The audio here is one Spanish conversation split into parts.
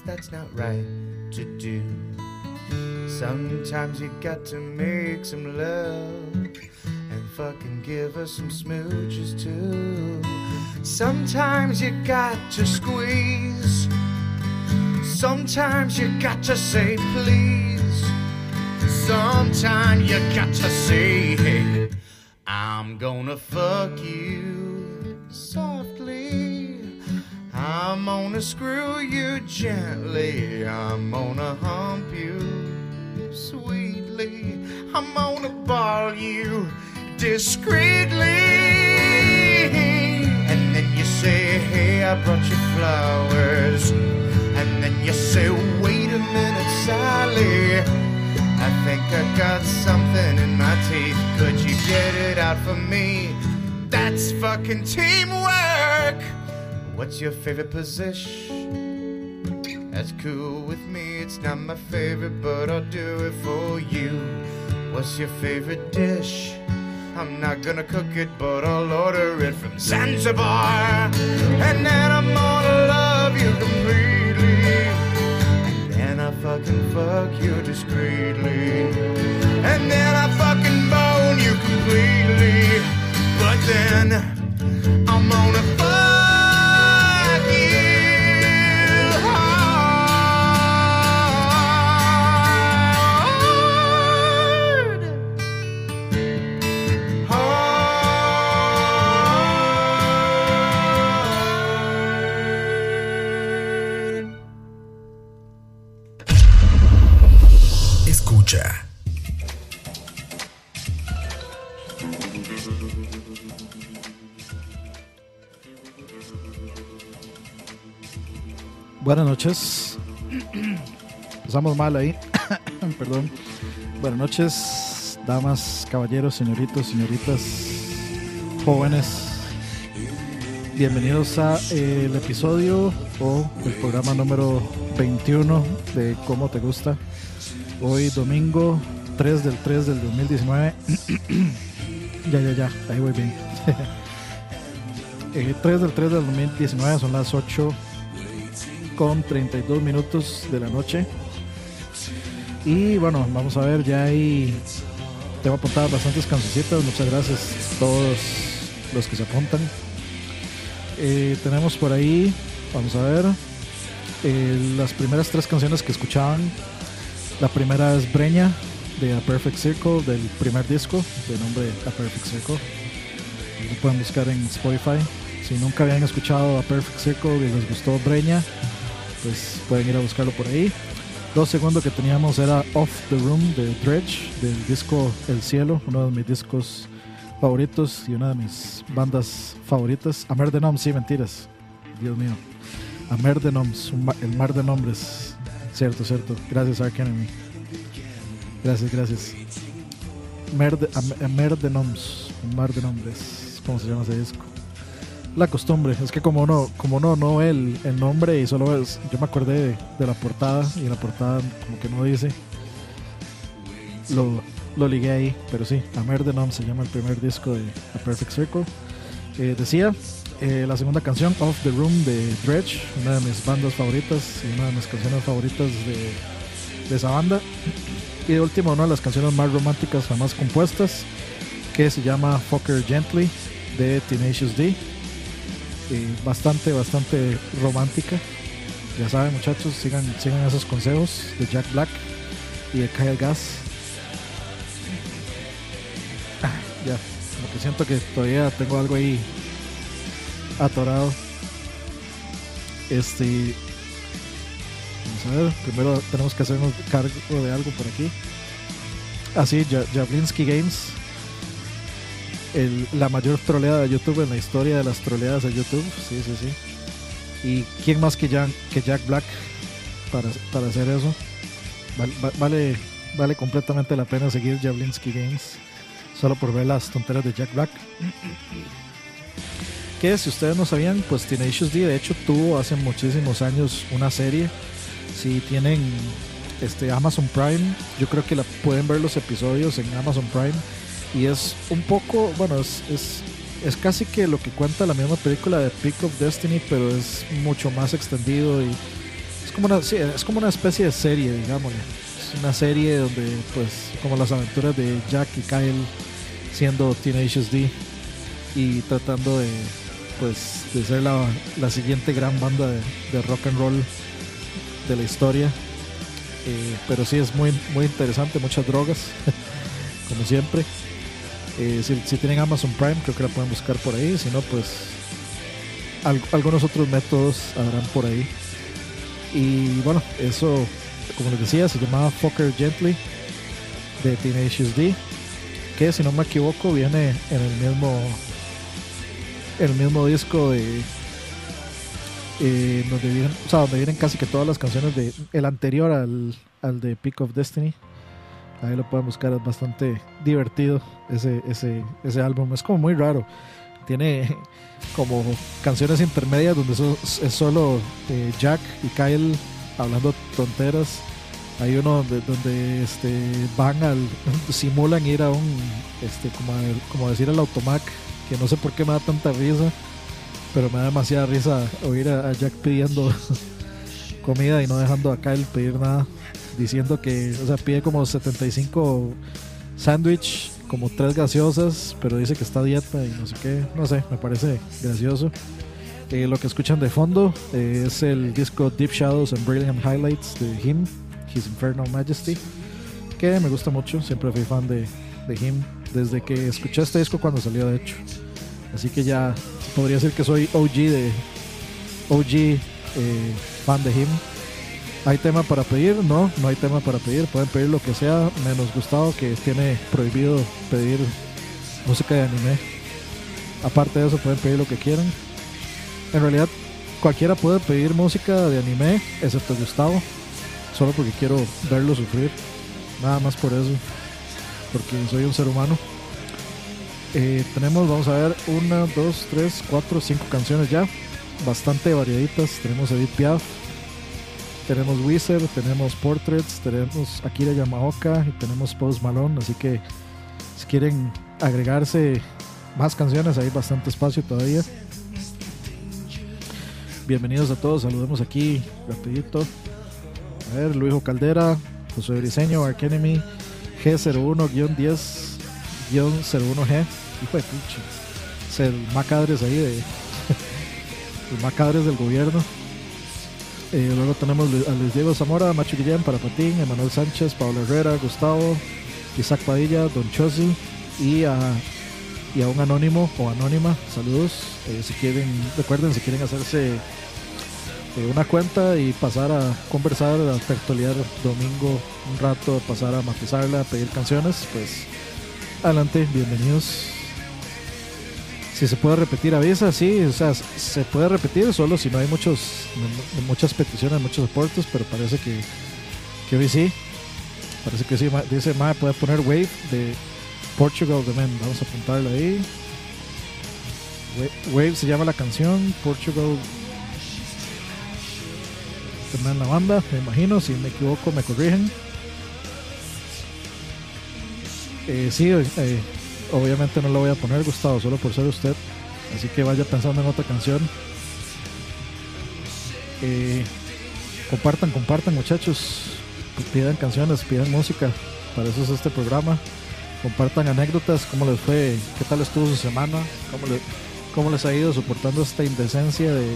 That's not right to do. Sometimes you got to make some love and fucking give her some smooches too. Sometimes you got to squeeze. Sometimes you got to say please. Sometimes you got to say, hey, I'm gonna fuck you. I'm gonna screw you gently. I'm gonna hump you sweetly. I'm gonna ball you discreetly. And then you say, Hey, I brought you flowers. And then you say, Wait a minute, Sally. I think I got something in my teeth. Could you get it out for me? That's fucking teamwork. What's your favorite position? That's cool with me. It's not my favorite, but I'll do it for you. What's your favorite dish? I'm not gonna cook it, but I'll order it from Zanzibar. And then I'm gonna love you completely. And then I fucking fuck you discreetly. And then I fucking bone you completely. But then I'm gonna Buenas noches. Empezamos mal ahí. Perdón. Buenas noches, damas, caballeros, señoritos, señoritas, jóvenes. Bienvenidos a eh, el episodio o el programa número 21 de Cómo Te Gusta. Hoy domingo 3 del 3 del 2019. ya, ya, ya, ahí voy bien. Eh, 3 del 3 del 2019 son las 8 con 32 minutos de la noche. Y bueno, vamos a ver, ya ahí tengo apuntadas bastantes cancioncitas. Muchas gracias a todos los que se apuntan. Eh, tenemos por ahí, vamos a ver, eh, las primeras tres canciones que escuchaban. La primera es Breña de A Perfect Circle del primer disco de nombre A Perfect Circle. Lo pueden buscar en Spotify. Si nunca habían escuchado A Perfect Circle y les gustó Breña, pues pueden ir a buscarlo por ahí. Lo segundo que teníamos era Off the Room de Dredge, del disco El Cielo, uno de mis discos favoritos y una de mis bandas favoritas. Amer de Noms, sí, mentiras. Dios mío. Amer de Noms, el mar de nombres. Cierto, cierto. Gracias, Ark Enemy. Gracias, gracias. Mer de, Am- Amer de Noms, un mar de nombres. ¿Cómo se llama ese disco? La costumbre, es que como no, como no, no el, el nombre y solo es, yo me acordé de, la portada y la portada como que no dice, lo, lo ligué ahí, pero sí, Amer de Nom se llama el primer disco de A Perfect Circle. Eh, decía, eh, la segunda canción, Off the Room de Dredge, una de mis bandas favoritas y una de mis canciones favoritas de, de esa banda. Y de último, una de las canciones más románticas jamás compuestas, que se llama Fucker Gently de Tenacious D eh, bastante, bastante romántica. Ya saben, muchachos, sigan, sigan esos consejos de Jack Black y de Kyle Gas. Ah, ya, como que siento que todavía tengo algo ahí atorado. Este. Vamos a ver, primero tenemos que hacernos cargo de algo por aquí. Así, ja Jablinski Games el- la mayor troleada de YouTube en la historia de las troleadas de YouTube. Sí, sí, sí. ¿Y quién más que Jack, que Jack Black para, para hacer eso? Val- va- Vale, vale completamente la pena seguir Jablinski Games solo por ver las tonteras de Jack Black. que si ustedes no sabían, pues Tenacious D de hecho tuvo hace muchísimos años una serie. Si tienen este Amazon Prime, yo creo que pueden ver los episodios en Amazon Prime y es un poco, bueno, es, es, es casi que lo que cuenta la misma película de Peak of Destiny, pero es mucho más extendido y es como una, es como una especie de serie, digámosle. Es una serie donde, pues, como las aventuras de Jack y Kyle siendo Tenacious D y tratando de, pues, de ser la, la siguiente gran banda de, de, rock and roll de la historia. Eh, pero sí es muy, muy interesante, muchas drogas, como siempre. Eh, si, tienen Amazon Prime, creo que la pueden buscar por ahí. Si no, pues al, algunos otros métodos habrán por ahí. Y bueno, eso, como les decía, se llamaba Fucker Gently de Tenacious D. Que si no me equivoco, viene en el mismo el mismo disco de eh, donde vienen, o sea, donde vienen casi que todas las canciones de el anterior al, al de Peak of Destiny. Ahí lo pueden buscar, es bastante divertido ese, ese, ese álbum. Es como muy raro. Tiene como canciones intermedias donde es solo eh, Jack y Kyle hablando tonteras. Hay uno donde, este, van al. simulan ir a un. Este, como, como decir al automac, que no sé por qué me da tanta risa, pero me da demasiada risa oír a Jack pidiendo comida y no dejando a Kyle pedir nada diciendo que, o sea, pide como 75 sándwich, como tres gaseosas, pero dice que está dieta y no sé qué, no sé, me parece gracioso. Eh, lo que escuchan de fondo eh, es el disco Deep Shadows and Brilliant Highlights de Him, His Infernal Majesty, que me gusta mucho, siempre fui fan de, de Him desde que escuché este disco cuando salió de hecho. Así que ya podría decir que soy OG de OG eh, fan de Him ¿Hay tema para pedir? No, no hay tema para pedir. Pueden pedir lo que sea, menos Gustavo, que tiene prohibido pedir música de anime. Aparte de eso, pueden pedir lo que quieran. En realidad, cualquiera puede pedir música de anime, excepto Gustavo. Solo porque quiero verlo sufrir. Nada más por eso. Porque soy un ser humano. Eh, tenemos, vamos a ver, una, dos, tres, cuatro, cinco canciones ya. Bastante variaditas. Tenemos Edith Piaf, tenemos Wizard, tenemos Portraits, tenemos Akira Yamaoka y tenemos Post Malone. Así que si quieren agregarse más canciones, hay bastante espacio todavía. Bienvenidos a todos, saludemos aquí rapidito. A ver, Luijo Caldera, José Briseño, Arkenemy, G01-10-01G. Hijo de pinche. Es el Macadres ahí de. los Macadres del gobierno. Eh, luego tenemos a Luis Diego Zamora, Macho Guillén, para Patín, Emanuel Sánchez, Pablo Herrera, Gustavo, Isaac Padilla, Don Chosi y a, y a un anónimo o anónima. Saludos. Eh, si quieren, recuerden, si quieren hacerse eh, una cuenta y pasar a conversar, a tertuliar domingo un rato, pasar a matizarla, a pedir canciones, pues adelante, bienvenidos si se puede repetir avisa, sí, o sea, se puede repetir solo si no hay muchos muchas peticiones, muchos aportes, pero parece que, que hoy sí. Parece que sí, dice, ma, puede poner Wave de Portugal The Men, vamos a apuntarlo ahí. Wave se llama la canción, Portugal The Men la banda, me imagino, si me equivoco me corrigen. Eh, sí, eh, obviamente no lo voy a poner, Gustavo, solo por ser usted. Así que vaya pensando en otra canción. Eh, compartan, compartan, muchachos. Pidan canciones, pidan música. Para eso es este programa. Compartan anécdotas, cómo les fue, qué tal estuvo su semana, cómo, cómo les ha ido soportando esta indecencia de,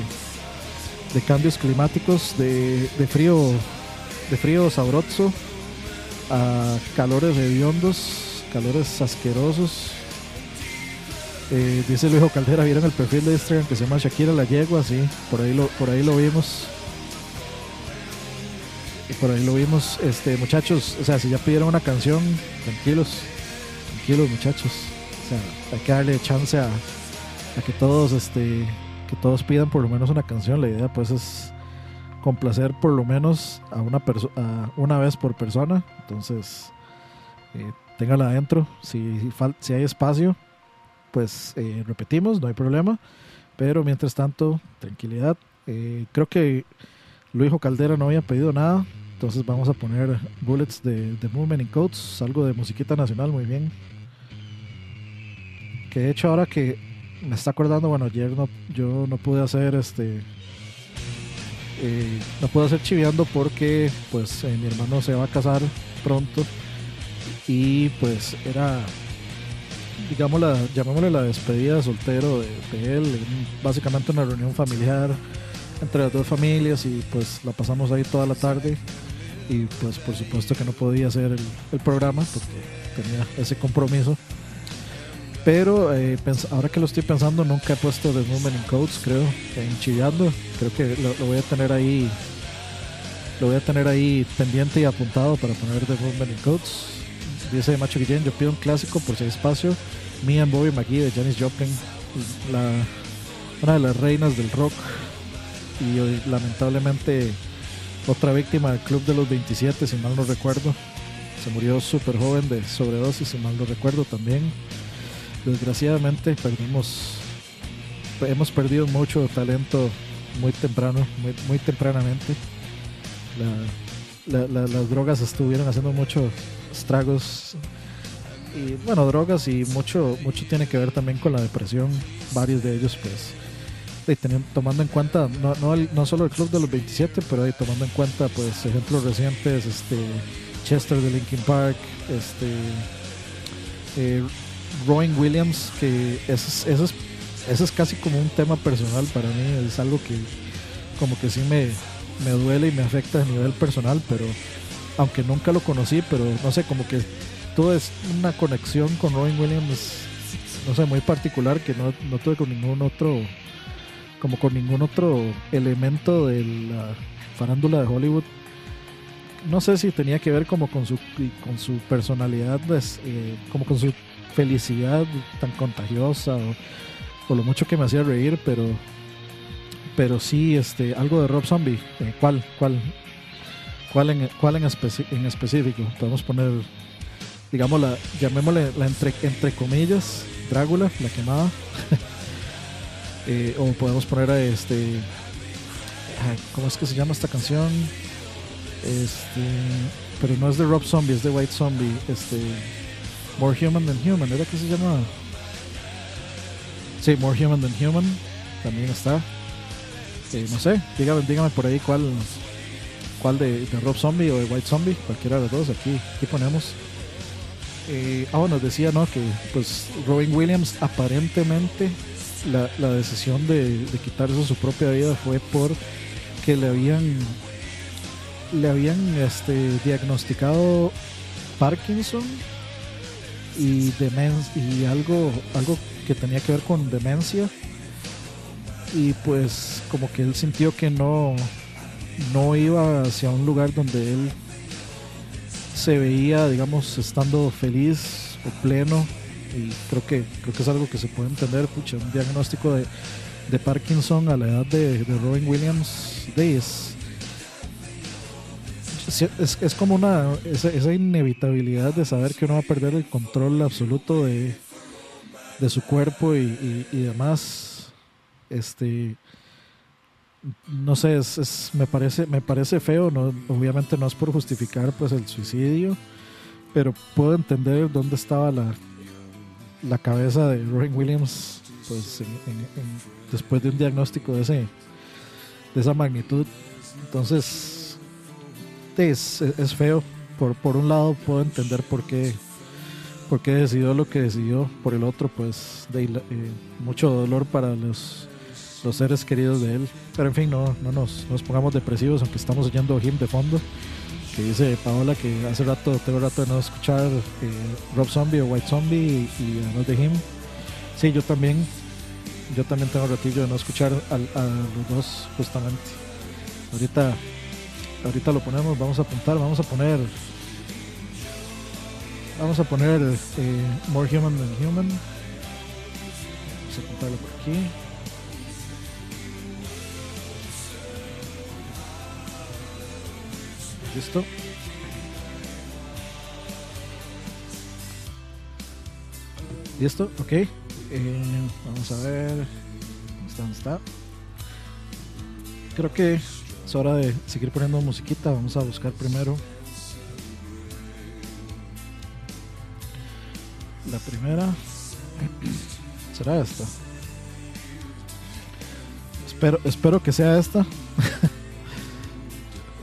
de cambios climáticos, de, de, frío, de frío sabroso a calores hediondos calores asquerosos. Eh, dice Luis Caldera, ¿vieron el perfil de Instagram que se llama Shakira la yegua? Sí, por ahí lo, por ahí lo vimos. Y por ahí lo vimos, este muchachos, o sea, si ya pidieron una canción, tranquilos, tranquilos muchachos. O sea, hay que darle chance a, que todos, este, que todos pidan por lo menos una canción. La idea pues es complacer por lo menos a una persona una vez por persona. Entonces, eh, téngala adentro. Si, si hay espacio, pues eh, repetimos, no hay problema. Pero mientras tanto, tranquilidad. Eh, creo que Luijo Caldera no había pedido nada. Entonces vamos a poner Bullets de, de Movement in Codes, algo de musiquita nacional, muy bien. Que de hecho ahora que me está acordando, bueno, ayer no, yo no pude hacer este... eh, no pude hacer chiviando porque pues mi hermano se va a casar pronto y pues era digamos la llamémosle la despedida de soltero de, él en básicamente una reunión familiar entre las dos familias y pues la pasamos ahí toda la tarde. Y pues por supuesto que no podía hacer el, programa porque tenía ese compromiso. Pero eh, ahora que lo estoy pensando nunca he puesto The Movement in Codes creo en Chillando. Creo que lo, lo voy a tener ahí lo voy a tener ahí pendiente y apuntado para poner The Movement in Codes dice Macho Guillén. Yo pido un clásico por si hay espacio. Me and Bobby McGee de Janis Joplin la, una de las reinas del rock y hoy, lamentablemente otra víctima del club de los 27 si mal no recuerdo. Se murió súper joven de sobredosis si mal no recuerdo también. Desgraciadamente perdimos hemos perdido mucho talento muy temprano muy, tempranamente. La- la- la- las drogas estuvieron haciendo muchos estragos y bueno drogas y mucho mucho tiene que ver también con la depresión varios de ellos pues y teniendo- tomando en cuenta no, no, el- no solo el club de los 27 pero tomando en cuenta pues ejemplos recientes este Chester de Linkin Park este eh, Rowan Williams que eso es, eso es eso es casi como un tema personal para mí es algo que como que sí me, me duele y me afecta a nivel personal pero aunque nunca lo conocí pero no sé como que tuve una conexión con Rowan Williams no sé muy particular que no, no tuve con ningún otro como con ningún otro elemento de la farándula de Hollywood. No sé si tenía que ver como con su con su personalidad pues, eh, como con su felicidad tan contagiosa o, o lo mucho que me hacía reír pero pero sí este algo de Rob Zombie eh, cuál cuál cuál en cuál en, en específico podemos poner digamos la llamémosle la entre entre comillas Drácula la quemada. Eh, o podemos poner a este cómo es que se llama esta canción este pero no es de Rob Zombie es de White Zombie este More Human Than Human era que se llama sí More Human Than Human también está. Eh, no sé dígame, dígame por ahí cuál cuál de, de Rob Zombie o de White Zombie cualquiera de los dos aquí aquí ponemos. Eh, ah bueno decía no que pues Robin Williams aparentemente la, la decisión de, de quitarse su propia vida fue por que le habían le habían este, diagnosticado Parkinson y demen- y algo algo que tenía que ver con demencia. Y pues como que él sintió que no no iba hacia un lugar donde él se veía digamos estando feliz o pleno. Y creo que creo que es algo que se puede entender pucha un diagnóstico de, de Parkinson a la edad de, Robin Williams es, es como una esa, esa inevitabilidad de saber que uno va a perder el control absoluto de, de su cuerpo y, y- y demás. Este no sé es, es- me parece me parece feo no obviamente no es por justificar pues el suicidio pero puedo entender dónde estaba la la cabeza de Robin Williams pues después de un diagnóstico de ese de esa magnitud. Entonces es, es feo. Por, por un lado puedo entender por qué por decidió lo que decidió. Por el otro pues eh, mucho dolor para los los seres queridos de él. Pero en fin no, no nos, nos pongamos depresivos aunque estamos oyendo Him de fondo que dice Paola que hace rato tengo rato de no escuchar eh, Rob Zombie o White Zombie y, y además de Him sí yo también yo también tengo ratillo de no escuchar a, los dos justamente. Ahorita ahorita lo ponemos vamos a apuntar vamos a poner vamos a poner eh, More Human Than Human. Vamos a apuntarlo por aquí listo listo ok Eh, vamos a ver está, ¿dónde está? Creo que es hora de seguir poniendo musiquita. Vamos a buscar primero. La primera. ¿Será esta? Espero, espero que sea esta.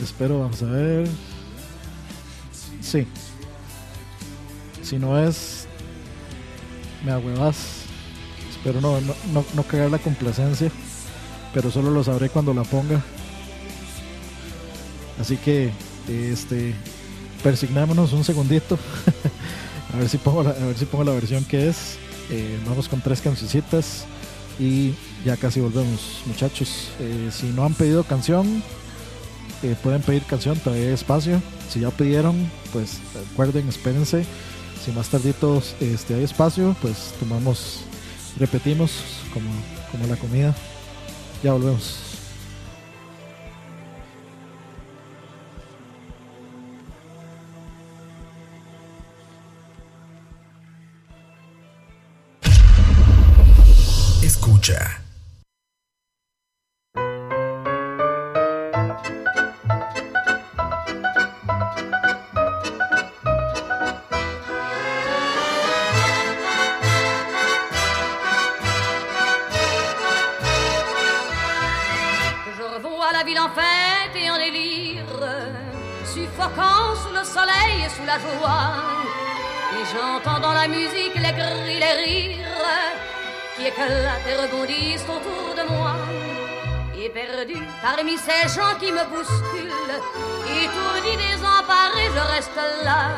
espero, vamos a ver. Sí. Si no es, me ahuevas. Espero no, no, no, no cagar la complacencia. Pero solo lo sabré cuando la ponga. Así que, este, persignámonos un segundito. a ver si pongo la, a ver si pongo la versión que es. Eh, vamos con tres cancioncitas y ya casi volvemos, muchachos. Eh, si no han pedido canción, pueden pedir canción, todavía hay espacio. Si ya pidieron, pues recuerden, espérense. Si más tarditos este, hay espacio, pues tomamos, repetimos como, como la comida. Ya volvemos. Parmi ces gens qui me bousculent, étourdi, désemparé, je reste là.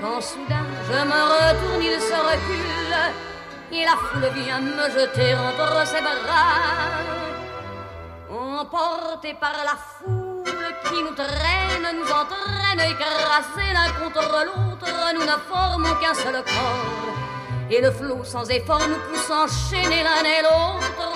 Quand soudain je me retourne, il se recule, et la foule vient me jeter entre ses bras. Emportés par la foule qui nous traîne, nous entraîne, écrasés l'un contre l'autre, nous ne formons qu'un seul corps. Et le flot sans effort nous pousse enchaîner l'un et l'autre,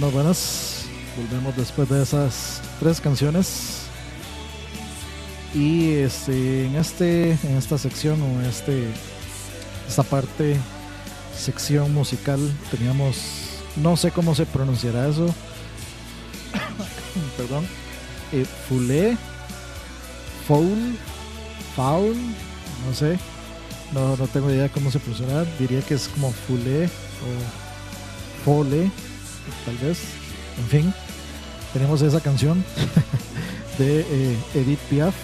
Bueno, buenas. Volvemos después de esas tres canciones. Y este, en este, en esta sección o este, esta parte, sección musical, teníamos, no sé cómo se pronunciará eso. Perdón. Eh, Foulé, Foul, Foul, no sé. No, no tengo idea cómo se pronunciará. Diría que es como Foulé o Fole tal vez. En fin, tenemos esa canción de eh, Edith Piaf.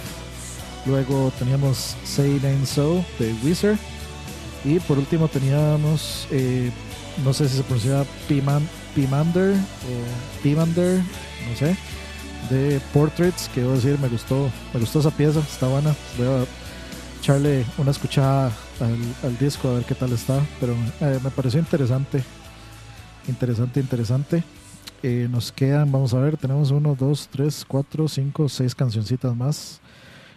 Luego teníamos Say It So de Wizard. Y por último teníamos, eh, no sé si se pronuncia Piman, Pimander o Pimander, no sé, de Portraits, que debo decir, me gustó, me gustó esa pieza, está buena. Voy a echarle una escuchada al, al disco a ver qué tal está, pero eh, me pareció interesante Interesante, interesante. Eh, nos quedan, vamos a ver, tenemos uno, dos, tres, cuatro, cinco, seis cancioncitas más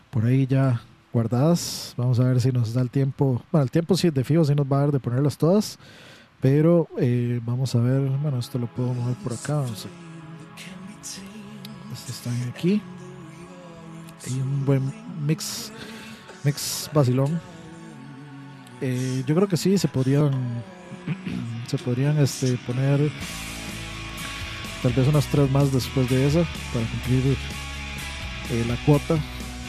por ahí ya guardadas. Vamos a ver si nos da el tiempo. Bueno, el tiempo sí, de fijo sí nos va a dar de ponerlas todas. Pero eh, vamos a ver, bueno, esto lo puedo mover por acá. Vamos Este está aquí. Hay un buen mix, mix vacilón. Eh, yo creo que sí, se podrían se podrían este, poner tal vez unas tres más después de esa para cumplir eh, la cuota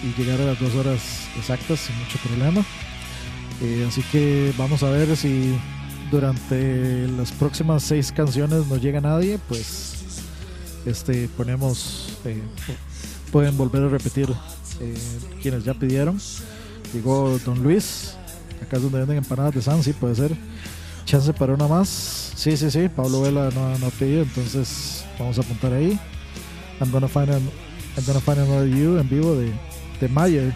y llegar a las dos horas exactas sin mucho problema. Eh, así que vamos a ver si durante las próximas seis canciones no llega nadie, pues este ponemos eh, pueden volver a repetir quienes ya pidieron. Llegó Don Luis, acá es donde venden empanadas de San, sí puede ser chance para una más. Sí, sí, sí. Pablo Vela no, no pedido, entonces vamos a apuntar ahí. I'm gonna find, I'm gonna find another you en vivo de, de Mayer.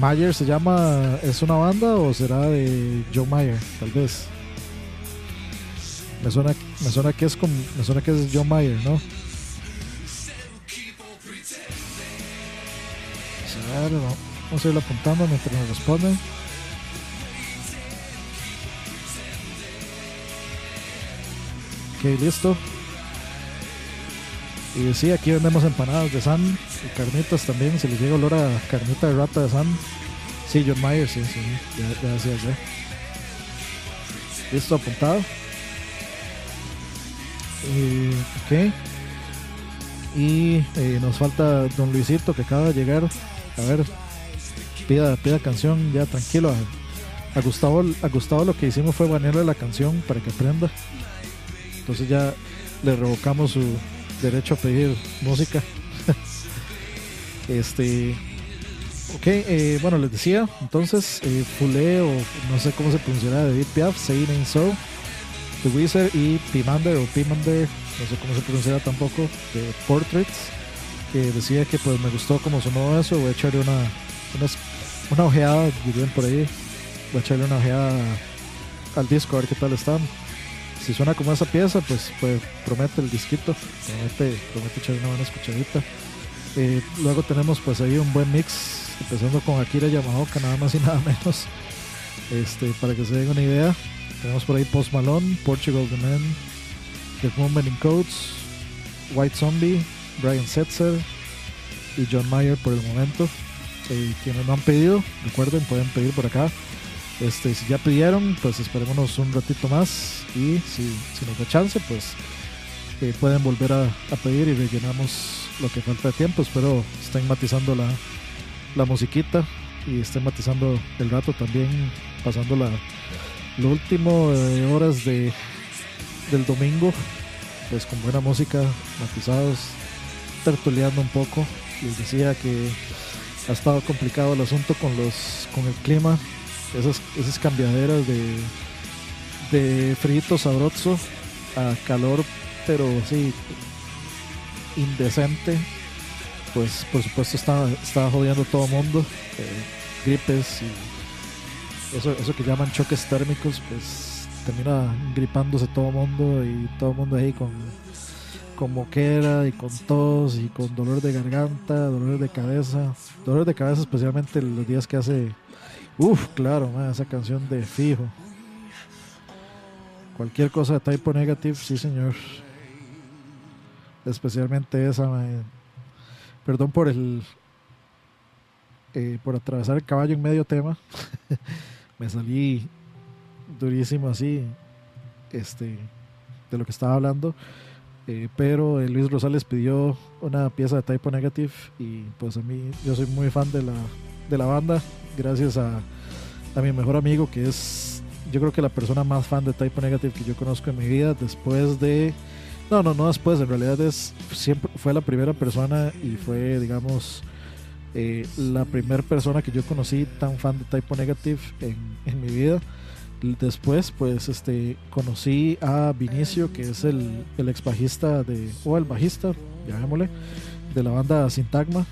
Mayer se llama, ¿es una banda o será de Joe Mayer? Tal vez. Me suena, me suena que es con, me suena que es Joe Mayer, ¿no? Vamos a ir apuntando mientras nos responden. Ok, listo. Y sí, aquí vendemos empanadas de San y carnitas también. Si les llega olor a carnita de rata de San. Sí, John Mayer, sí, sí. Ya, decía ya. Listo, apuntado. Y, ok. Y eh, nos falta Don Luisito que acaba de llegar. A ver, pida, pida canción ya tranquilo. A, Gustavo, a Gustavo lo que hicimos fue banearle la canción para que aprenda. Entonces ya le revocamos su derecho a pedir música. este. Ok, eh, bueno, les decía, entonces, eh, Fulé o no sé cómo se pronunciará, Edith Piaf, Say Ain't So, The Wizard y Pimander o Pimander, no sé cómo se pronunciará tampoco, de Portraits, que decía que pues me gustó como sonó eso, voy a echarle una, una, una ojeada, dirían por ahí, voy a echarle una ojeada al disco a ver qué tal están si suena como esa pieza, pues, pues promete el disquito, promete, promete echar una buena escuchadita. Eh, luego tenemos pues ahí un buen mix, empezando con Akira Yamaoka, nada más y nada menos. Este, para que se den una idea, tenemos por ahí Post Malone, Portugal The Man, The Movement in Codes, White Zombie, Brian Setzer y John Mayer por el momento. Eh, quienes no han pedido, recuerden, pueden pedir por acá este, si ya pidieron, pues esperémonos un ratito más y si, si nos da chance, pues eh, pueden volver a, pedir y rellenamos lo que falta de tiempo. Espero estén matizando la, la musiquita y estén matizando el rato también, pasando la, lo último de horas de, del domingo, pues con buena música, matizados, tertuleando un poco. Les decía que ha estado complicado el asunto con, los, con el clima esas, esas cambiaderas de, de frito sabroso a calor, pero sí, indecente, pues por supuesto estaba, estaba jodiendo todo mundo, eh, gripes y eso, eso que llaman choques térmicos, pues termina gripándose todo mundo y todo el mundo ahí con, con moquera y con tos y con dolor de garganta, dolor de cabeza, dolor de cabeza especialmente los días que hace, uff, claro, esa canción de fijo. Cualquier cosa de typo negative, sí señor. Especialmente esa, perdón por el, eh, por atravesar el caballo en medio tema. Me salí durísimo así, este, de lo que estaba hablando. Eh, pero eh, Luis Rosales pidió una pieza de Typo Negative y pues a mí yo soy muy fan de la, de la banda gracias a, a mi mejor amigo que es yo creo que la persona más fan de Typo Negative que yo conozco en mi vida después de no no no después en realidad es siempre fue la primera persona y fue digamos eh, la primera persona que yo conocí tan fan de Typo Negative en, en mi vida. Después, pues, este, conocí a Vinicio, que es el, el ex bajista de, o el bajista, llamémosle, de la banda Sintagma,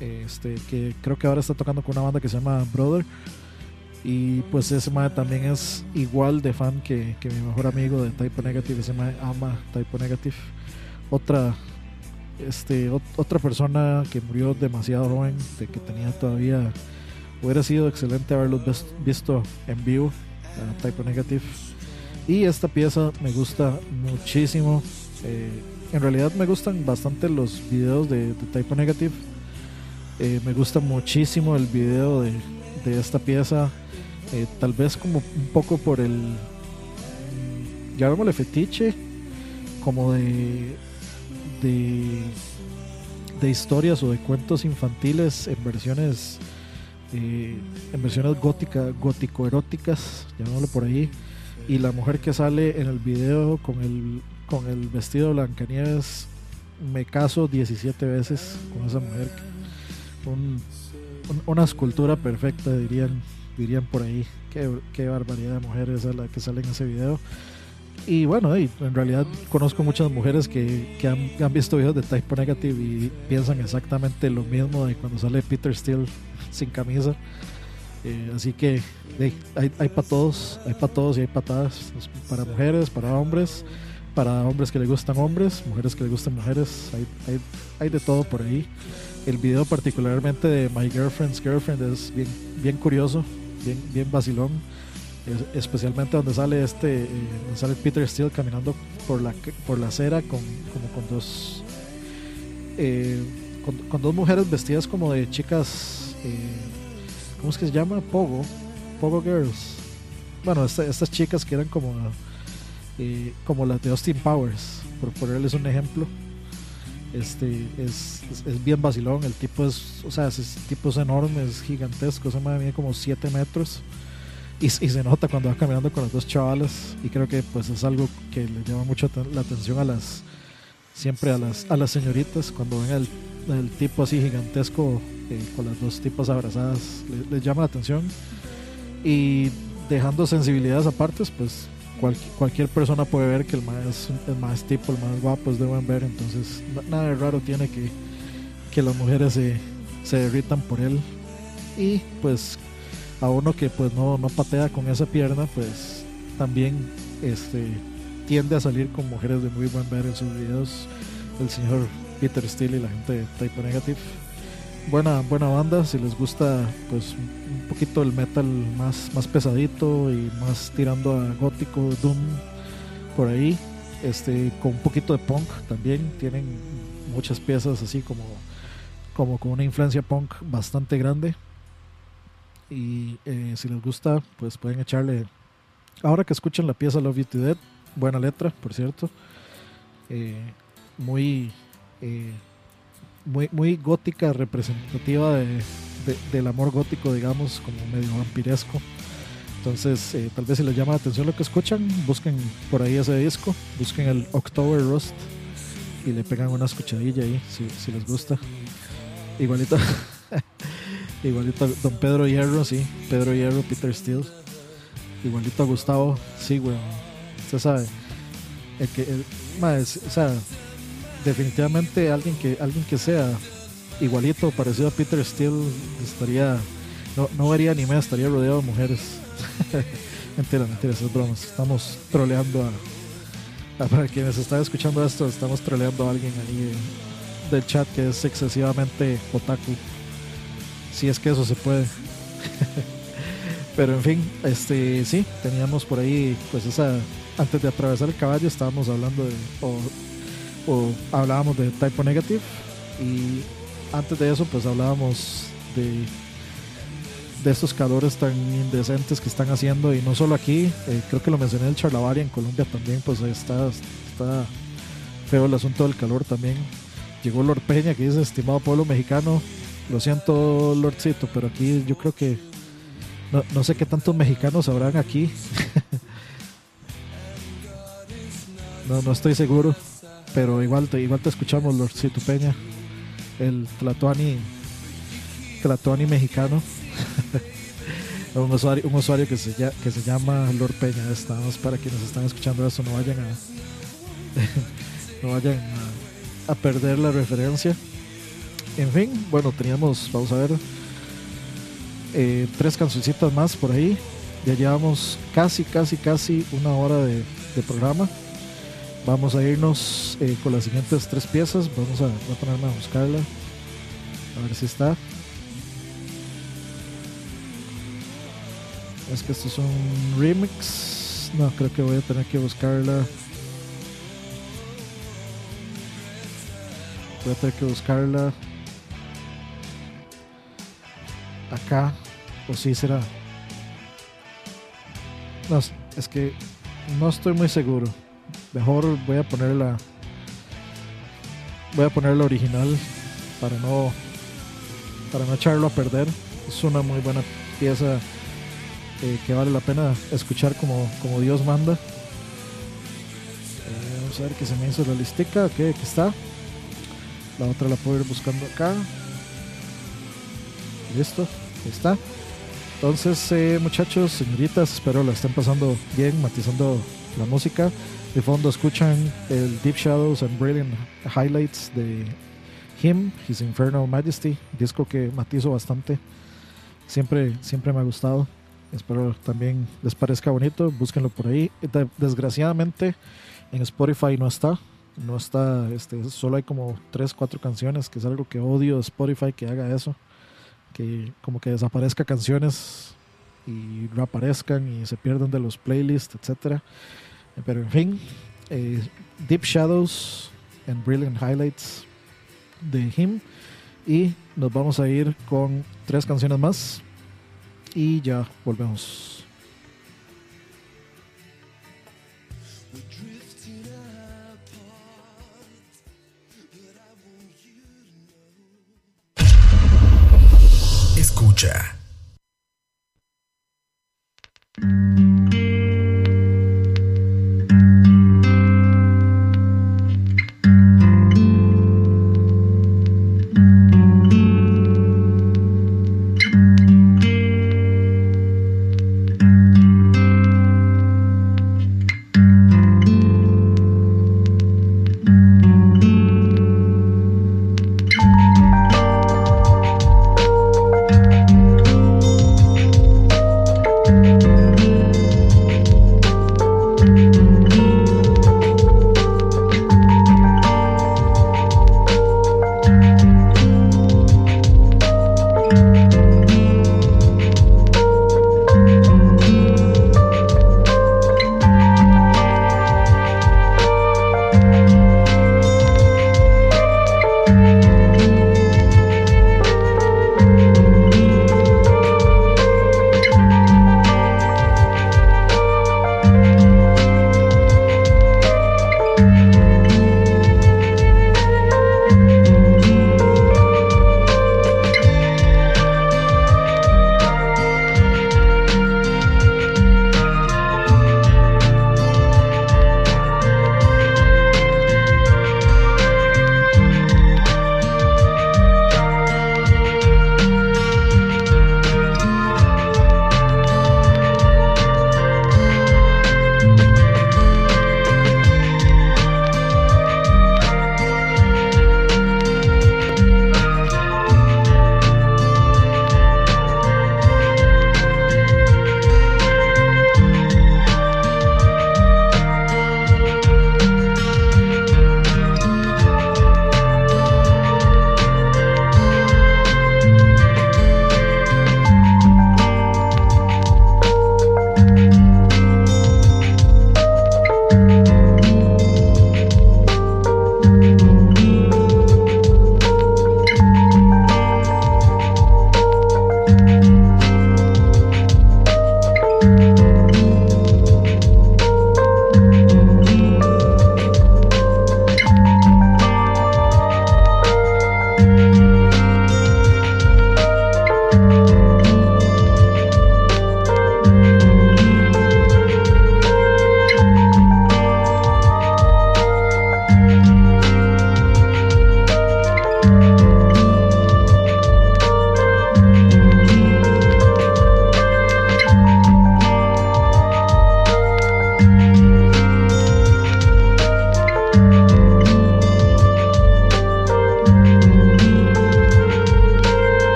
este, que creo que ahora está tocando con una banda que se llama Brother. Y pues ese mae también es igual de fan que, que mi mejor amigo de Typo Negative, ese mae ama Typo Negative. Otra, este, otra persona que murió demasiado joven, de que tenía todavía, hubiera sido excelente haberlos visto en vivo Typo Negative. Y esta pieza me gusta muchísimo. Eh, en realidad me gustan bastante los videos de, Typo Negative. Eh, me gusta muchísimo el video de, esta pieza. Eh, tal vez como un poco por el, llamémosle fetiche, como de, de, de historias o de cuentos infantiles en versiones eh, en versiones góticas, gótico-eróticas, llamémoslo por ahí. Y la mujer que sale en el video con el, con el vestido de Blancanieves, me caso 17 veces con esa mujer. Una escultura perfecta, dirían, dirían por ahí. Qué, barbaridad de mujer es la que sale en ese video. Y bueno, en realidad conozco muchas mujeres que, que han, visto videos de Type Negative y piensan exactamente lo mismo de cuando sale Peter Steele sin camisa. Eh, así que hay, hay para todos, hay para todos y hay patadas. Para mujeres, para hombres, para hombres que le gustan hombres, mujeres que le gustan mujeres, hay, hay de todo por ahí. El video particularmente de My Girlfriend's Girlfriend es bien, curioso, bien, bien vacilón. especialmente donde sale este eh, sale Peter Steele caminando por la por la acera con como con dos eh, con, dos mujeres vestidas como de chicas eh, ¿cómo es que se llama? Pogo, Pogo Girls. Bueno, estas chicas que eran eh, como las de Austin Powers, por ponerles un ejemplo. Este es, es, bien vacilón, el tipo es, o sea, es, tipo es enorme, es gigantesco, se mide como 7 metros. Y, se nota cuando va caminando con las dos chavales y creo que pues es algo que le llama mucho la atención a las siempre a las a las señoritas cuando ven el, el tipo así gigantesco con las dos tipas abrazadas les, llama la atención. Y dejando sensibilidades aparte, pues cualquier persona puede ver que el más, el más tipo, el más guapo es de buen ver. Entonces, nada de raro tiene que, que las mujeres se, se derritan por él. Y pues a uno que pues no, no patea con esa pierna, pues también este, tiende a salir con mujeres de muy buen ver en sus videos. El señor Peter Steele y la gente de Type Negative buena, buena banda. Si les gusta, pues un poquito el metal más, más pesadito y más tirando a gótico, doom, por ahí. Este, con un poquito de punk también. Tienen muchas piezas así como, como con una influencia punk bastante grande. Y eh, si les gusta, pues pueden echarle. Ahora que escuchan la pieza Love You to Dead, buena letra, por cierto. Eh, muy eh, muy, muy gótica, representativa de, del amor gótico, digamos, como medio vampiresco. Entonces, eh, tal vez si les llama la atención lo que escuchan, busquen por ahí ese disco, busquen el October Rust y le pegan una escuchadilla ahí, si, si les gusta. Igualito, igualito Don Pedro Hierro, sí, Pedro Hierro, Peter Steele. Igualito a Gustavo, sí, güey. Usted sabe. El que, el, más, o sea, definitivamente alguien que alguien que sea igualito parecido a Peter Steele estaría no, no vería anime estaría rodeado de mujeres mentira mentira esas bromas estamos troleando a, para quienes están escuchando esto, estamos troleando a alguien ahí del chat que es excesivamente otaku. Si es que eso se puede. Pero en fin, este sí, teníamos por ahí, pues esa, antes de atravesar el caballo estábamos hablando de, hablábamos de Typo Negative y antes de eso pues hablábamos de de estos calores tan indecentes que están haciendo y no solo aquí, eh, creo que lo mencioné en el Charlavaria en Colombia también, pues está, está feo el asunto del calor también. Llegó Lord Peña que dice, estimado pueblo mexicano, lo siento Lordcito, pero aquí yo creo que no, sé qué tantos mexicanos habrán aquí. no, no estoy seguro, pero igual te, igual te escuchamos Lordcito Peña, el Tlatuani, Tlatuani mexicano. un, usuario, un usuario que se, que se llama Lord Peña. Estamos para quienes están escuchando eso, no vayan a no vayan a, perder la referencia. En fin, bueno, teníamos, vamos a ver, eh, tres cancioncitas más por ahí. Ya llevamos casi, casi, casi una hora de, programa. Vamos a irnos eh, con las siguientes tres piezas. Vamos a, voy a ponerme a buscarla. A ver si está. Es que esto es un remix. No, creo que voy a tener que buscarla. Voy a tener que buscarla. Acá. O si será. No, es que no estoy muy seguro. Mejor voy a ponerla. Voy a poner la original para no para no echarlo a perder. Es una muy buena pieza eh, que vale la pena escuchar como, como Dios manda. Eh, vamos a ver que se me hizo la listica, ok, aquí está. La otra la puedo ir buscando acá. Listo, ahí está. Entonces, eh, muchachos, señoritas, espero la estén pasando bien, matizando la música. De fondo escuchan el Deep Shadows and Brilliant Highlights de Him, His Infernal Majesty, disco que matizo bastante. Siempre, siempre me ha gustado. Espero también les parezca bonito. Búsquenlo por ahí. Desgraciadamente en Spotify no está. No está, este, solo hay como 3, 4 canciones, que es algo que odio Spotify que haga eso. Que como que desaparezca canciones y no aparezcan y se pierdan de los playlists, etc. Pero en fin, eh, Deep Shadows and Brilliant Highlights de Him. Y nos vamos a ir con tres canciones más y ya volvemos. Escucha.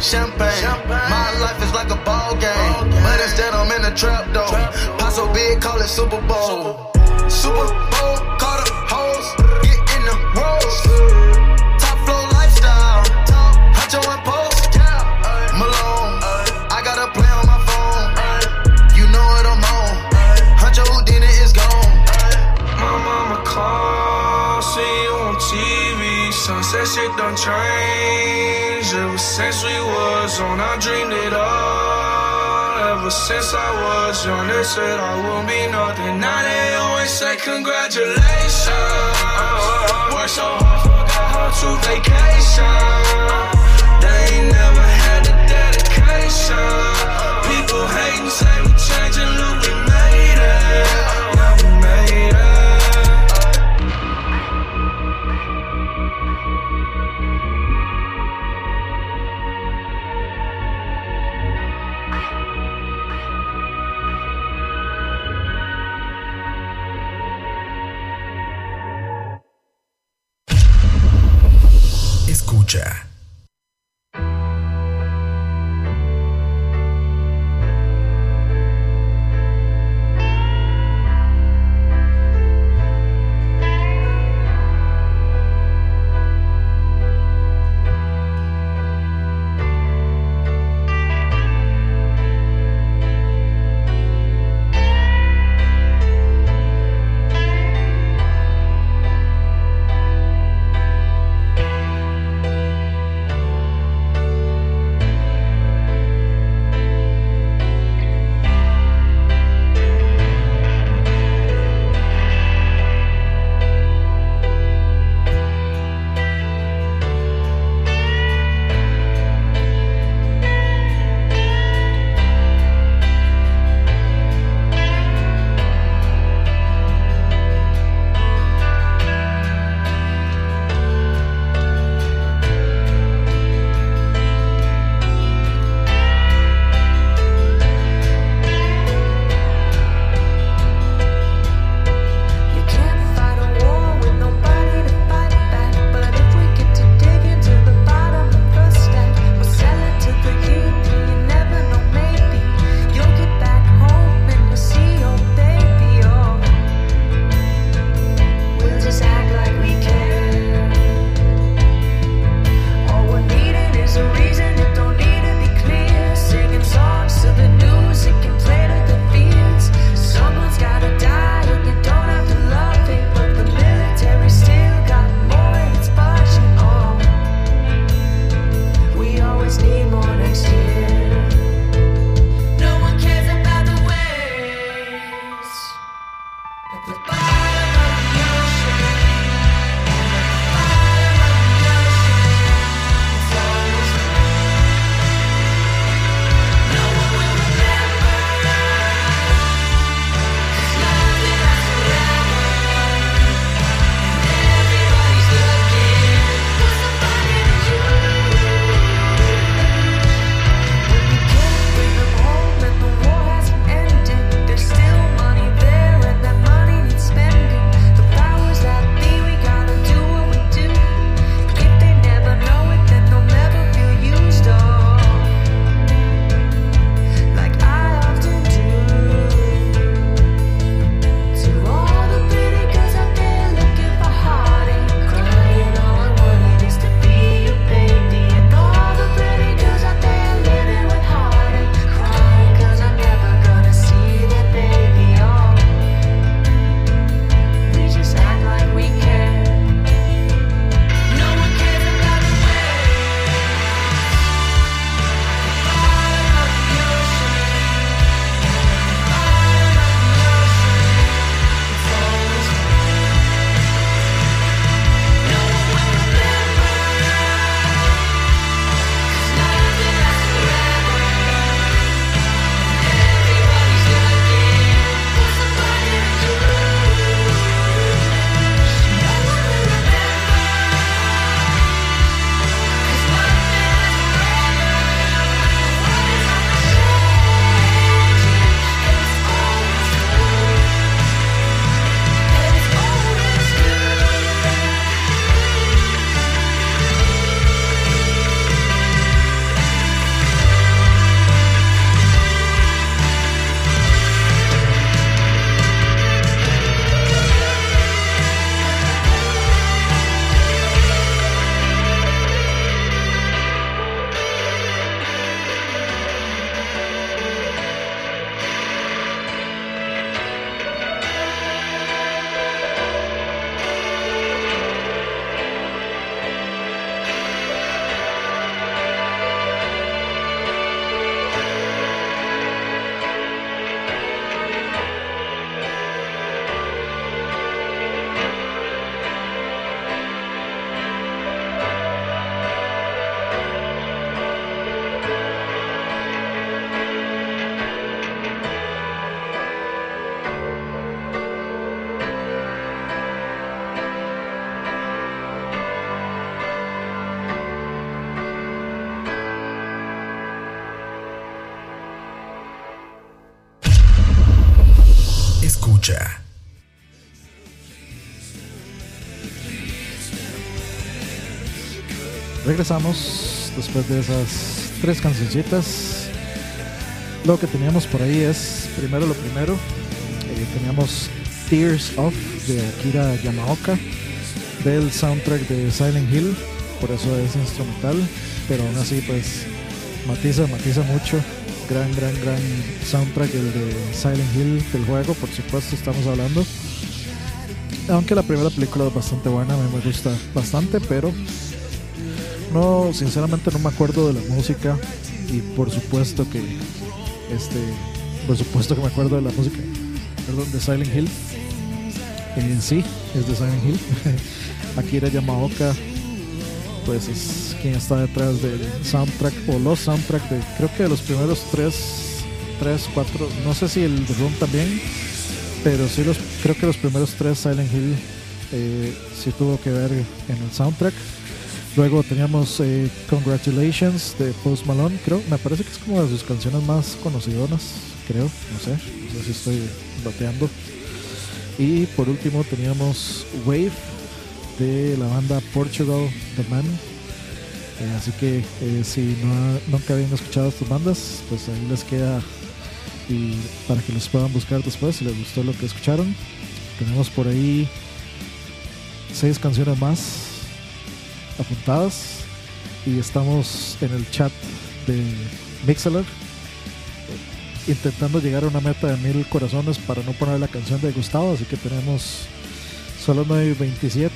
champagne. champagne. My life is like a ball game. Ball game. But instead, I'm in a trap though. Trap, Paso big, call it Super Bowl. Super Bowl, call the hoes, get in the rolls. Top flow lifestyle, top huncho and post. Malone, I got a play on my phone. You know what I'm on. Huncho Houdini is gone. My mama called, see you on TV. Sunset shit don't change ever since we was on. I dreamed it all. Ever since I was young, they said I won't be nothing. Now they always say congratulations. Worked so hard, forgot how to vacation. They ain't never had the dedication. People hating, say we changing, look, we made it. Regresamos después de esas tres cancioncitas. Lo que teníamos por ahí es, primero lo primero, eh, teníamos Tears Of de Akira Yamaoka del soundtrack de Silent Hill, por eso es instrumental, pero aún así pues matiza, matiza mucho. Gran, gran, gran soundtrack el de Silent Hill del juego, por supuesto estamos hablando. Aunque la primera película es bastante buena, me gusta bastante, pero no, sinceramente no me acuerdo de la música y por supuesto que este, por supuesto que me acuerdo de la música, perdón, de Silent Hill. Eh, sí, es de Silent Hill. Akira Yamaoka, pues es quien está detrás del soundtrack o los soundtracks de, creo que de los primeros tres, tres, cuatro, no sé si el Room también, pero sí los, creo que los primeros tres Silent Hill eh, sí tuvo que ver en el soundtrack. Luego teníamos eh, Congratulations de Post Malone, creo, me parece que es como de sus canciones más conocidas, creo, no sé, no sé si estoy bateando. Y por último teníamos Wave de la banda Portugal The Man. Eh, así que eh, si nunca habían escuchado estas bandas, pues ahí les queda y para que los puedan buscar después si les gustó lo que escucharon. Tenemos por ahí seis canciones más apuntadas. Y estamos en el chat de Mixler intentando llegar a una meta de mil corazones para no poner la canción de Gustavo, así que tenemos solo 9.27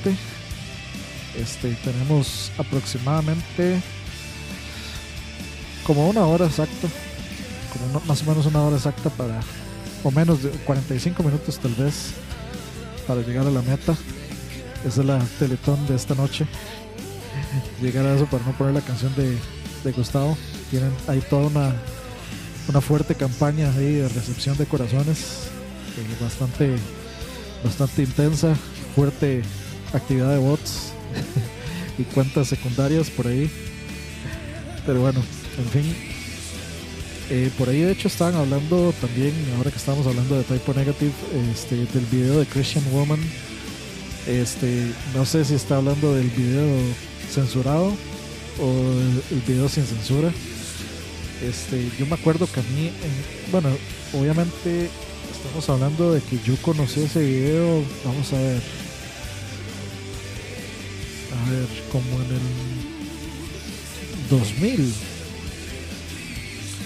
este tenemos aproximadamente como una hora exacta como más o menos una hora exacta para o menos de 45 minutos tal vez para llegar a la meta. Esa es la teletón de esta noche llegar a eso para no poner la canción de, de Gustavo. Tienen ahí toda una una fuerte campaña ahí de recepción de corazones bastante bastante intensa fuerte actividad de bots y cuentas secundarias por ahí. Pero bueno en fin eh, por ahí de hecho estaban hablando también ahora que estamos hablando de Typo Negative este, del video de Christian Woman. Este no sé si está hablando del video censurado o el, video sin censura. Este, yo me acuerdo que a mí, en- bueno, obviamente estamos hablando de que yo conocí ese video, vamos a ver, a ver, como en el 2000,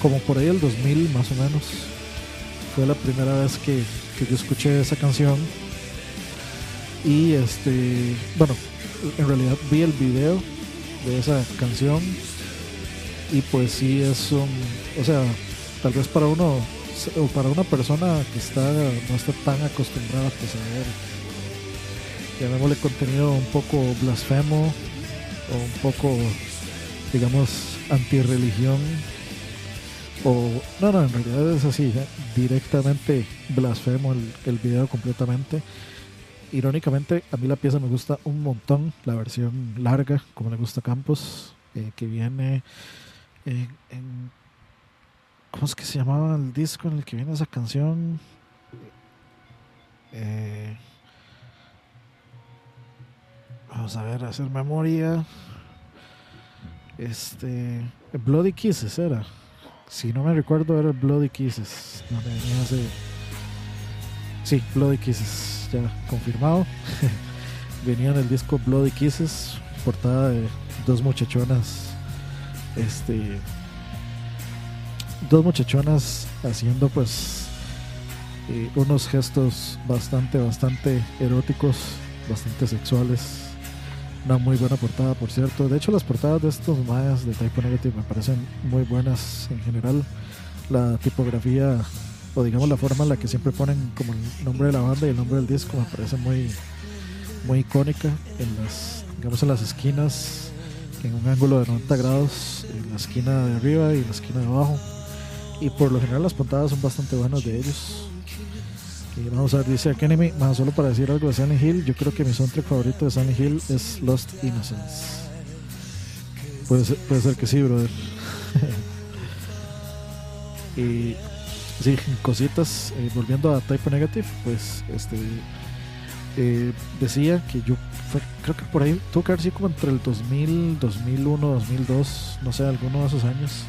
como por ahí el 2000 más o menos, fue la primera vez que, que yo escuché esa canción. Y este, bueno, en realidad vi el video de esa canción y pues sí es un o sea tal vez para uno o para una persona que está no está tan acostumbrada pues a ver llamémosle contenido un poco blasfemo o un poco digamos antirreligión o no no en realidad es así directamente blasfemo el, el video completamente irónicamente a mí la pieza me gusta un montón la versión larga como le gusta Campos eh, que viene en, en- ¿Cómo es que se llamaba el disco en el que viene esa canción? Eh, vamos a ver, hacer memoria. Este. Bloody Kisses era. Si no me recuerdo, era Bloody Kisses. Donde venía ese. Sí, Bloody Kisses, ya confirmado. venía en el disco Bloody Kisses, portada de dos muchachonas este dos muchachonas haciendo pues eh, unos gestos bastante bastante eróticos bastante sexuales. Una muy buena portada por cierto. De hecho las portadas de estos mayas de Typo Negative me parecen muy buenas en general. La tipografía o digamos la forma en la que siempre ponen como el nombre de la banda y el nombre del disco me parece muy muy icónica en las digamos en las esquinas en un ángulo de 90 grados en la esquina de arriba y en la esquina de abajo. Y por lo general las portadas son bastante buenas de ellos. Y vamos a ver, dice Kenemy, más solo para decir algo de Silent Hill, yo creo que mi soundtrack favorito de Silent Hill es Lost Innocence. Puede puede ser que sí, brother. y sí, cositas, eh, volviendo a Type Negative, pues este eh, decía que yo creo que por ahí tuvo que haber sido como entre el 2000, 2001, 2002, no sé, alguno de esos años,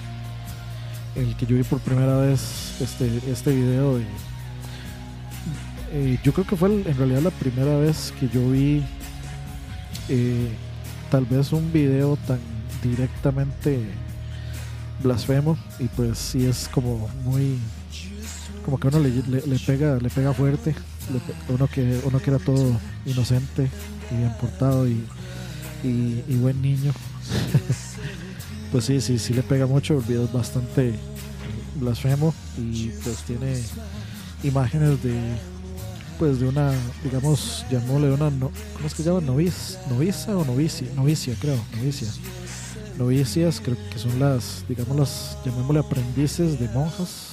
el que yo vi por primera vez este, este video. De, eh, yo creo que fue en realidad la primera vez que yo vi tal vez un video tan directamente blasfemo y pues sí es como muy como que uno le, le pega le pega fuerte uno que uno que era todo inocente y bien portado y, y, buen niño. Pues sí sí sí le pega mucho el video es bastante blasfemo y pues tiene imágenes de pues de una digamos llamémosle una no, cómo es que se llama noviz novicia o novicia novicia creo novicia. Novicias creo que son las digamos las llamémosle aprendices de monjas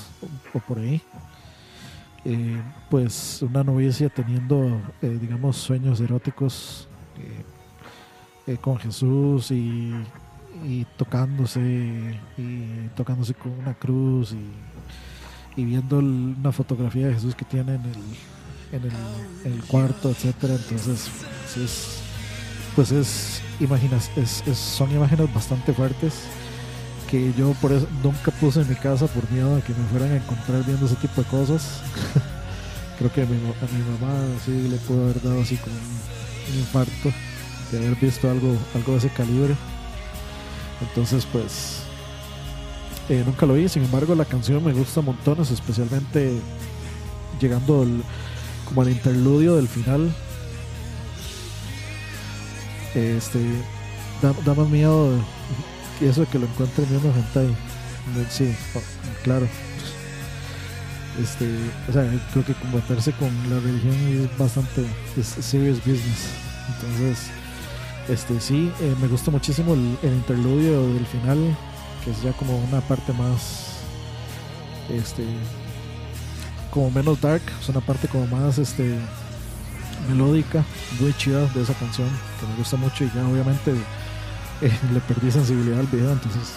o por ahí eh, pues una novicia teniendo, eh, digamos, sueños eróticos eh, con Jesús y, tocándose y tocándose con una cruz y, viendo una fotografía de Jesús que tiene en el, en el, cuarto, etcétera. Entonces, pues es, imaginas, es, son imágenes bastante fuertes que yo por eso nunca puse en mi casa por miedo a que me fueran a encontrar viendo ese tipo de cosas. Creo que a mi, mamá sí le pudo haber dado así como un, infarto de haber visto algo, algo de ese calibre. Entonces pues eh, nunca lo vi, sin embargo la canción me gusta montones, especialmente llegando como al interludio del final. Este da más miedo y eso que lo encuentren viendo ahí Sí, oh, claro. Este, o sea, creo que combatirse con la religión es bastante serious business. Entonces, este sí, eh, me gusta muchísimo el, interludio del final, que es ya como una parte más, este, como menos dark, es una parte como más, este, melódica, muy chida de esa canción, que me gusta mucho y ya obviamente eh, le perdí sensibilidad al video, entonces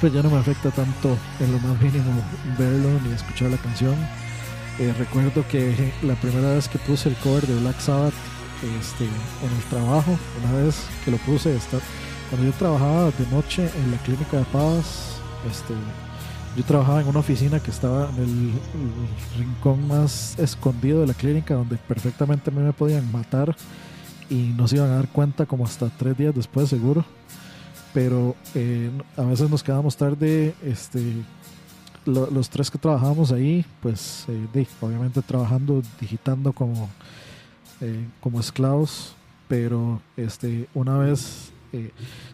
pues ya no me afecta tanto en lo más mínimo verlo ni escuchar la canción. Eh, recuerdo que la primera vez que puse el cover de Black Sabbath este, en el trabajo, una vez que lo puse, cuando yo trabajaba de noche en la clínica de Pavas, este, yo trabajaba en una oficina que estaba en el, el rincón más escondido de la clínica, donde perfectamente me podían matar y no se iban a dar cuenta como hasta tres días después seguro. Pero eh, a veces nos quedamos tarde, este, los tres que trabajábamos ahí, pues eh, obviamente trabajando, digitando como, eh, como esclavos, pero este, una vez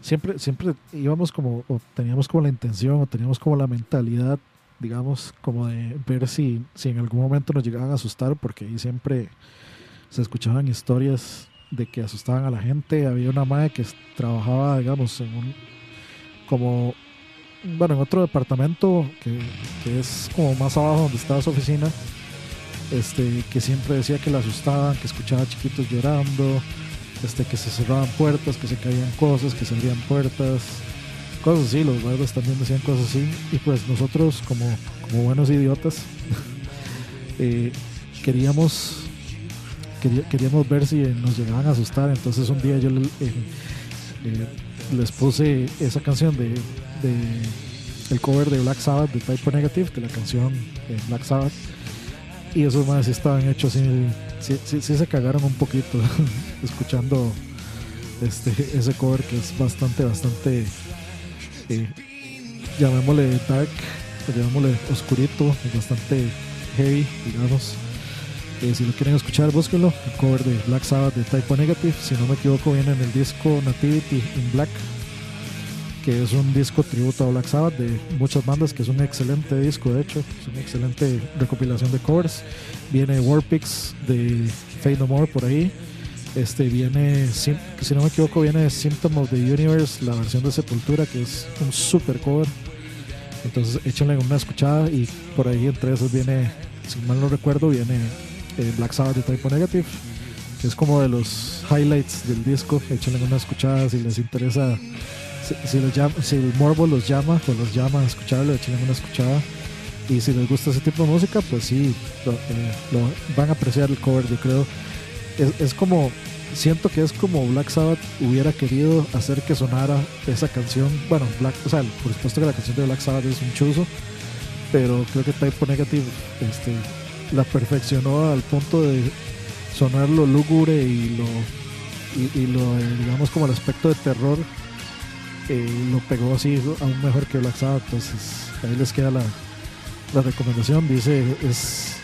siempre, siempre íbamos como, o teníamos como la intención, o teníamos como la mentalidad, digamos, como de ver si, si en algún momento nos llegaban a asustar, porque ahí siempre se escuchaban historias de que asustaban a la gente. Había una madre que trabajaba, digamos, en un como bueno, en otro departamento que, es como más abajo donde estaba su oficina, este, que siempre decía que la asustaban, que escuchaba chiquitos llorando, este, que se cerraban puertas, que se caían cosas, que se abrían puertas, cosas así, los guardas también decían cosas así, y pues nosotros como, como buenos idiotas eh, queríamos queríamos ver si nos llegaban a asustar. Entonces un día yo les puse esa canción de, el cover de Black Sabbath de Type Negative, de la canción Black Sabbath. Y esos más estaban hechos así, sí, se cagaron un poquito escuchando este, ese cover que es bastante, bastante, eh, llamémosle dark, llamémosle oscurito, bastante heavy, digamos. Eh, si lo quieren escuchar, búsquenlo. El cover de Black Sabbath de Typo Negative. Si no me equivoco, viene en el disco Nativity in Black, que es un disco tributo a Black Sabbath de muchas bandas, que es un excelente disco, de hecho. Es una excelente recopilación de covers. Viene Warpix de Fade No More por ahí. Este viene, si no me equivoco, viene Symptom of the Universe, la versión de Sepultura, que es un super cover. Entonces échenle una escuchada y por ahí entre esos viene, si mal no recuerdo, viene eh, Black Sabbath de Typo Negative, que es como de los highlights del disco. Échenle una escuchada si les interesa, si, el morbo los llama o los llama a escucharlo, échenle una escuchada. y si les gusta ese tipo de música, pues sí, lo, eh, van a apreciar el cover, yo creo. Es, como, siento que es como Black Sabbath hubiera querido hacer que sonara esa canción. Bueno, Black, o sea, por supuesto que la canción de Black Sabbath es un chuzo, pero creo que Type Negative este, la perfeccionó al punto de sonar lo lúgubre y lo, y, lo eh, digamos como el aspecto de terror eh, lo pegó así aún mejor que Black Sabbath. Entonces ahí les queda la, recomendación. Dice es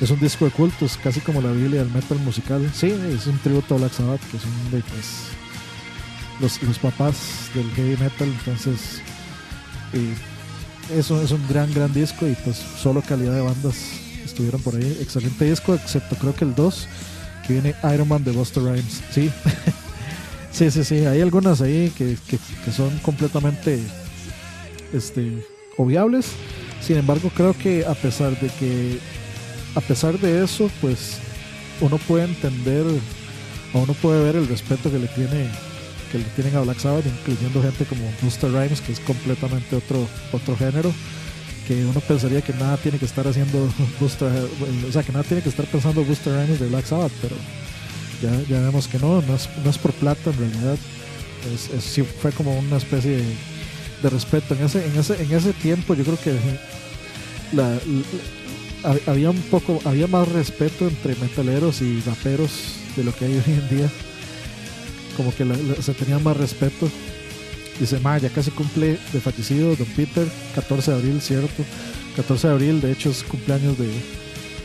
es un disco de cultos casi como la Biblia del metal musical. Sí es un tributo a Black Sabbath que son de pues los, los papás del heavy metal. Entonces eh, eso es un gran gran disco y pues solo calidad de bandas estuvieron por ahí. Excelente disco excepto creo que el 2 que viene Iron Man de Buster Rhymes. Sí. Sí sí sí. Hay algunas ahí que, que, que son completamente este obviables. Sin embargo creo que a pesar de que a pesar de eso pues uno puede entender o uno puede ver el respeto que le tiene que le tienen a Black Sabbath incluyendo gente como Buster Rhymes que es completamente otro otro género que uno pensaría que nada tiene que estar haciendo Buster, o sea, que nada tiene que estar pensando Buster Rhymes de Black Sabbath, pero ya, vemos que no, no es, por plata en realidad, es, sí fue como una especie de, respeto. En ese, en, ese, en ese tiempo yo creo que había un poco, había más respeto entre metaleros y raperos de lo que hay hoy en día, como que se tenía más respeto Dice, ma, ya casi cumple de fallecido Don Peter, 14 de abril, cierto. 14 de abril, de hecho, es cumpleaños de,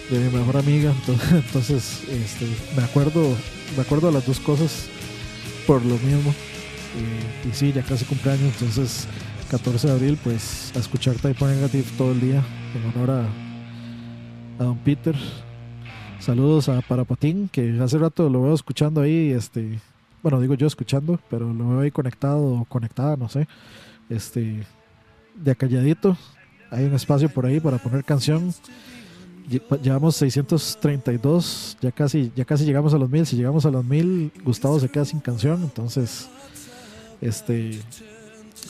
de mi mejor amiga. Entonces, este, me acuerdo, me acuerdo de las dos cosas por lo mismo. Y, sí, ya casi cumpleaños. Entonces, 14 de abril, pues a escuchar Type Negative todo el día en honor a, a Don Peter. Saludos a Parapatín, que hace rato lo veo escuchando ahí, este, bueno, digo yo escuchando, pero lo veo ahí conectado o conectada, no sé. Este, de acalladito, hay un espacio por ahí para poner canción. Llevamos 632, ya casi, ya casi llegamos a los mil. Si llegamos a los mil, Gustavo se queda sin canción, entonces, este,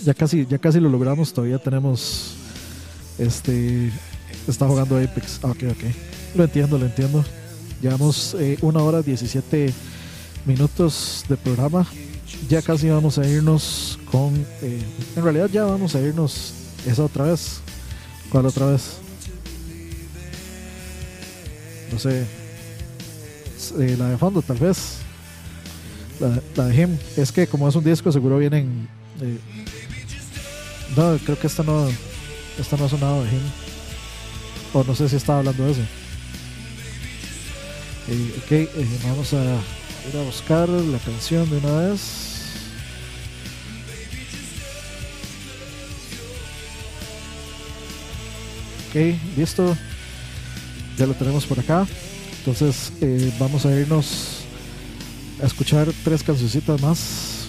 ya casi, ya casi lo logramos. Todavía tenemos, este, está jugando Apex. Ah, ok, ok, lo entiendo, lo entiendo. Llevamos eh, una hora 17 minutos de programa. Ya casi vamos a irnos con. Eh, en realidad, ya vamos a irnos esa otra vez. ¿Cuál otra vez? No sé. Eh, la de fondo, tal vez. La, de Him. Es que, como es un disco, seguro vienen. Eh, no, creo que esta no. Esta no ha sonado de Him. O no sé si estaba hablando de eso. ok, vamos a ir a buscar la canción de una vez. Ok, listo. Ya lo tenemos por acá. Entonces eh, vamos a irnos a escuchar tres cancioncitas más.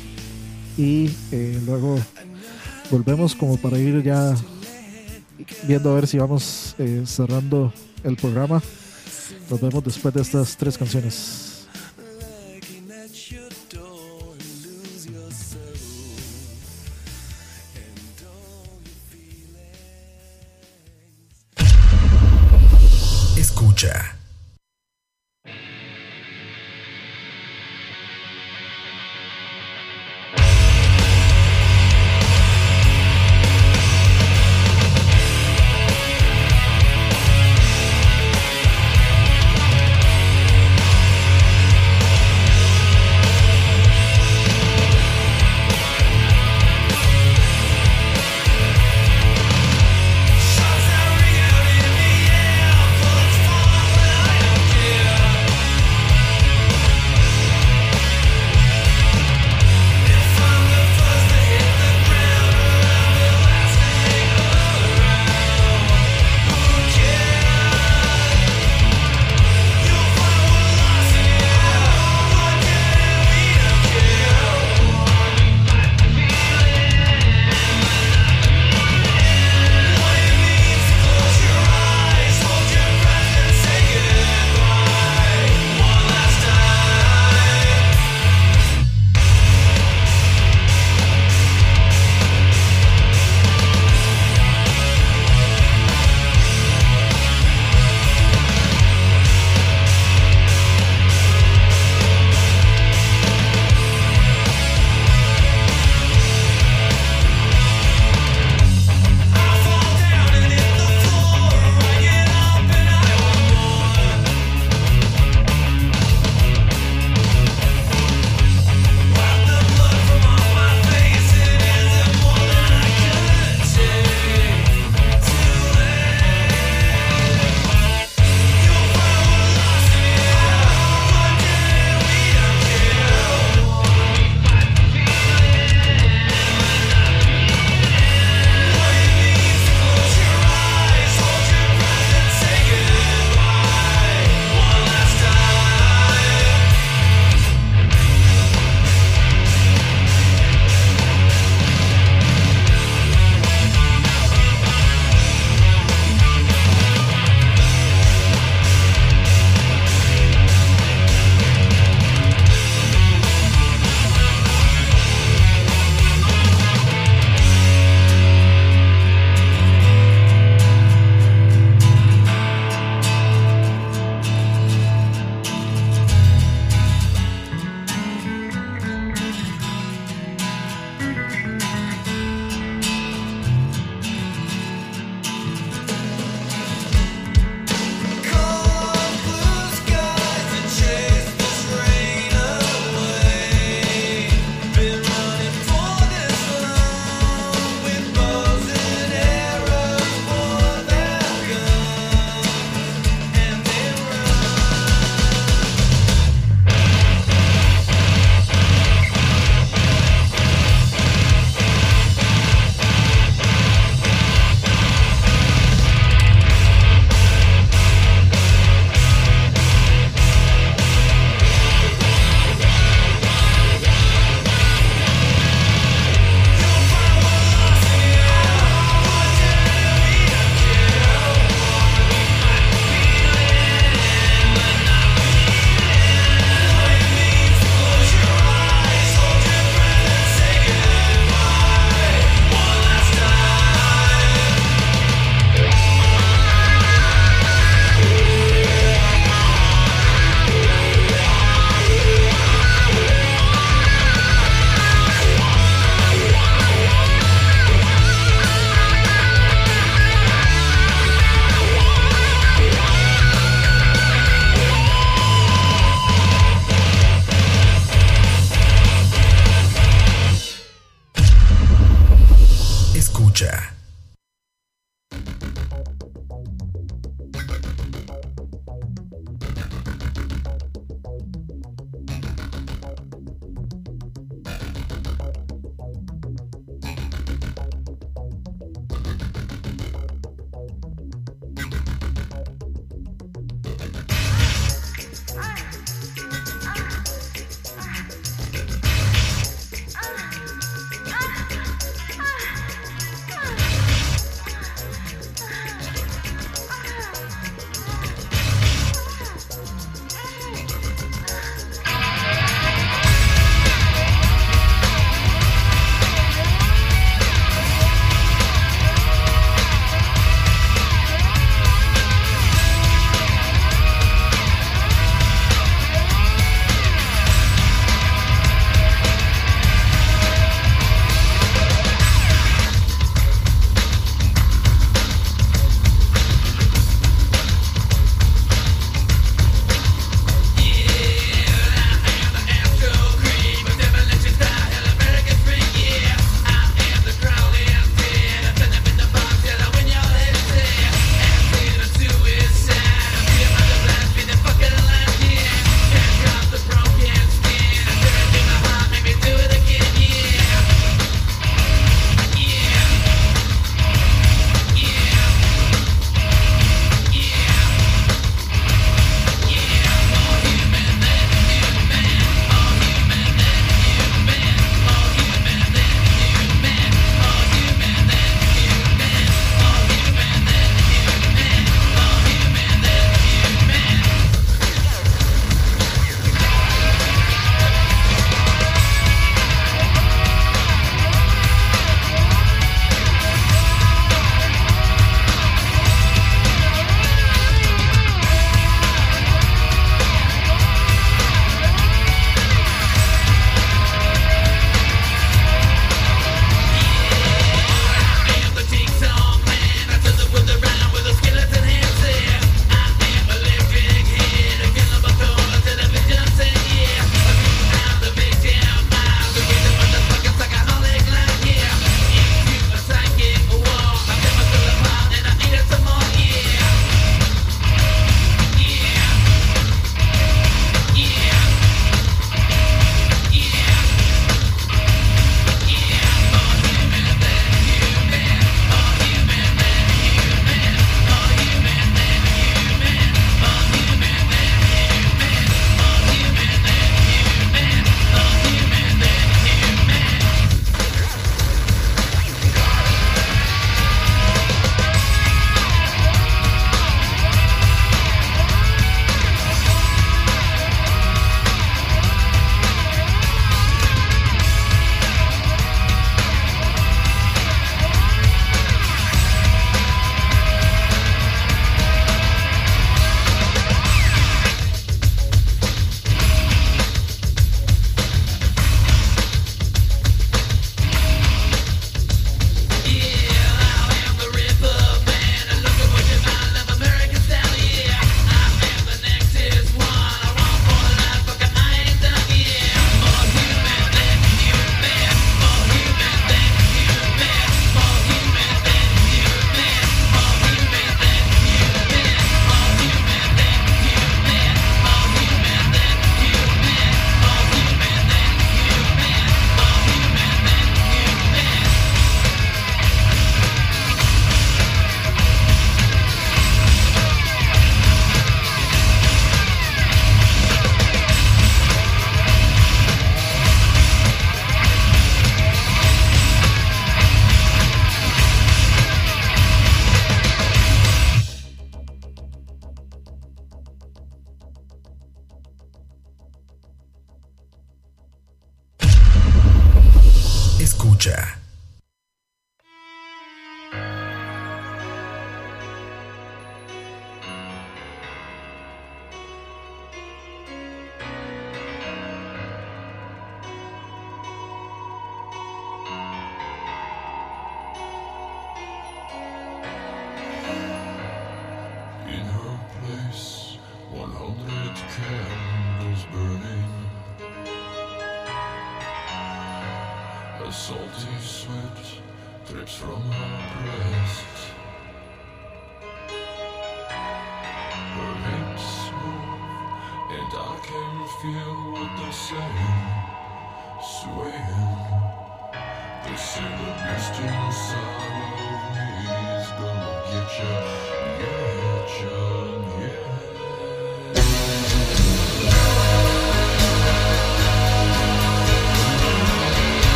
Y eh, luego volvemos como para ir ya viendo a ver si vamos eh, cerrando el programa. Nos vemos después de estas tres canciones.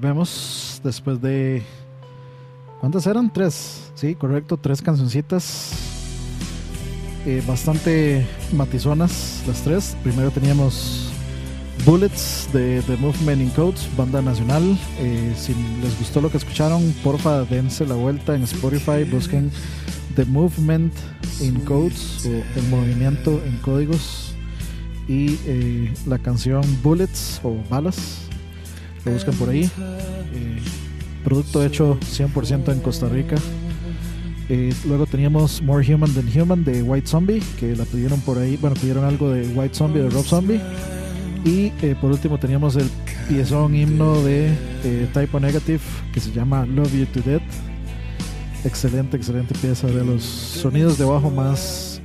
Volvemos después de. ¿Cuántas eran? Tres. Sí, correcto, tres cancioncitas. Eh, bastante matizonas las tres. Primero teníamos Bullets de The Movement in Codes, banda nacional. Eh, si les gustó lo que escucharon, porfa dense la vuelta en Spotify, busquen The Movement in Codes o el movimiento en códigos y eh, la canción Bullets o Balas. Buscan por ahí. Eh, producto hecho 100% en Costa Rica. Eh, luego teníamos More Human Than Human de White Zombie, que la pidieron por ahí. Bueno, pidieron algo de White Zombie, de Rob Zombie. Y eh, por último teníamos el piezón himno de eh, Typo Negative, que se llama Love You to Death. Excelente, excelente pieza de los sonidos de bajo más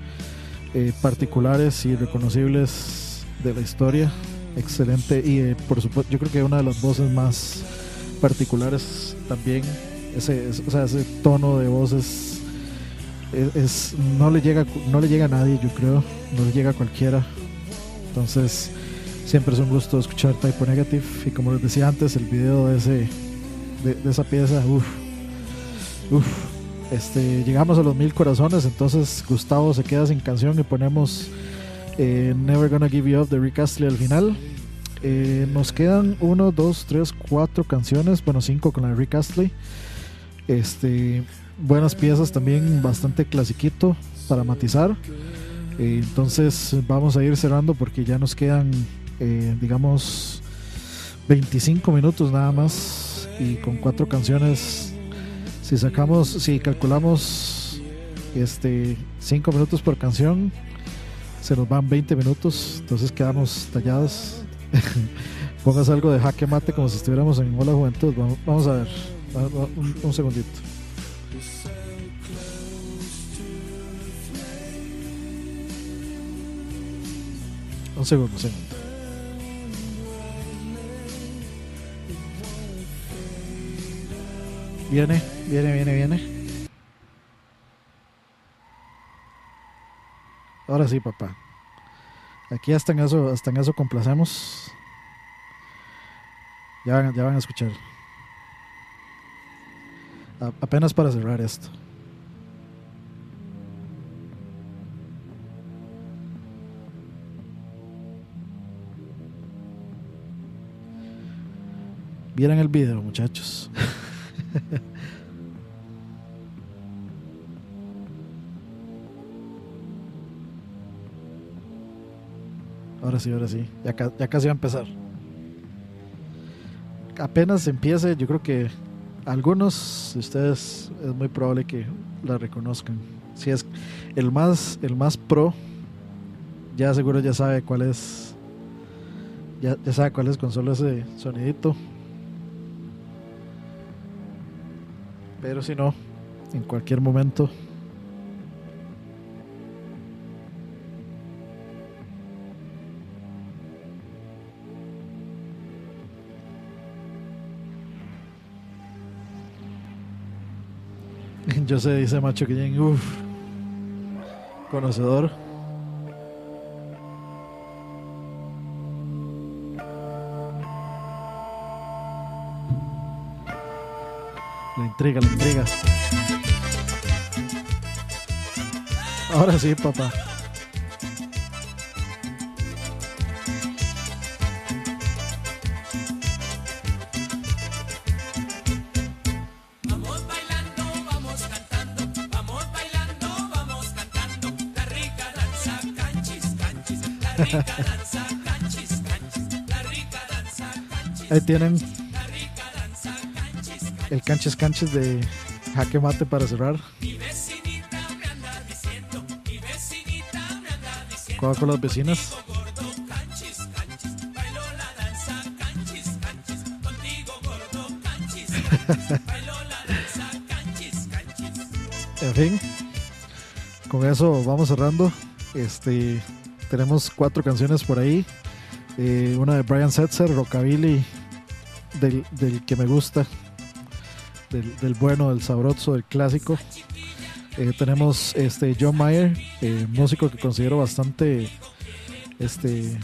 particulares y reconocibles de la historia. Excelente. Y eh, por supuesto, yo creo que una de las voces más particulares también. Ese, es- o sea, ese tono de voz es, no le llega no le llega a nadie yo creo no le llega a cualquiera entonces siempre es un gusto escuchar Typo Negative y como les decía antes el video de ese de esa pieza uff uff este llegamos a los mil corazones entonces Gustavo se queda sin canción y ponemos eh, Never Gonna Give You Up de Rick Astley al final. Eh, nos quedan 1, 2, 3, 4 canciones bueno 5 con la de Rick Astley. Este buenas piezas también bastante clasiquito para matizar. Eh, entonces vamos a ir cerrando porque ya nos quedan digamos 25 minutos nada más y con cuatro canciones si sacamos si calculamos este 5 minutos por canción se nos van 20 minutos entonces quedamos tallados. Pongas algo de jaque mate como si estuviéramos en Hola Juventud. Vamos, a ver un, un segundito. Un segundo un segundo. Viene, viene, viene, viene. Ahora sí, papá. Aquí hasta en eso, hasta en eso complacemos. Ya van, ya van a escuchar. Apenas para cerrar esto. Vieran el video, muchachos. Ahora sí, ahora sí. Ya, ca- ya casi va a empezar. Apenas empiece, yo creo que algunos de ustedes es muy probable que la reconozcan. Si es el más, el más pro, ya seguro ya sabe cuál es. Ya, ya sabe cuál es con solo ese sonidito. Pero si no, en cualquier momento. Yo sé, dice Macho que uff, conocedor. La intriga, la intriga. Ahora sí, papá. Ahí tienen el canches canches de jaque mate para cerrar. Juega con las vecinas. en fin, con eso vamos cerrando. Este, tenemos cuatro canciones por ahí. Eh, una de Brian Setzer, Rockabilly, del, que me gusta. del, bueno, del sabroso, del clásico. Eh, tenemos este John Mayer, eh, músico que considero bastante este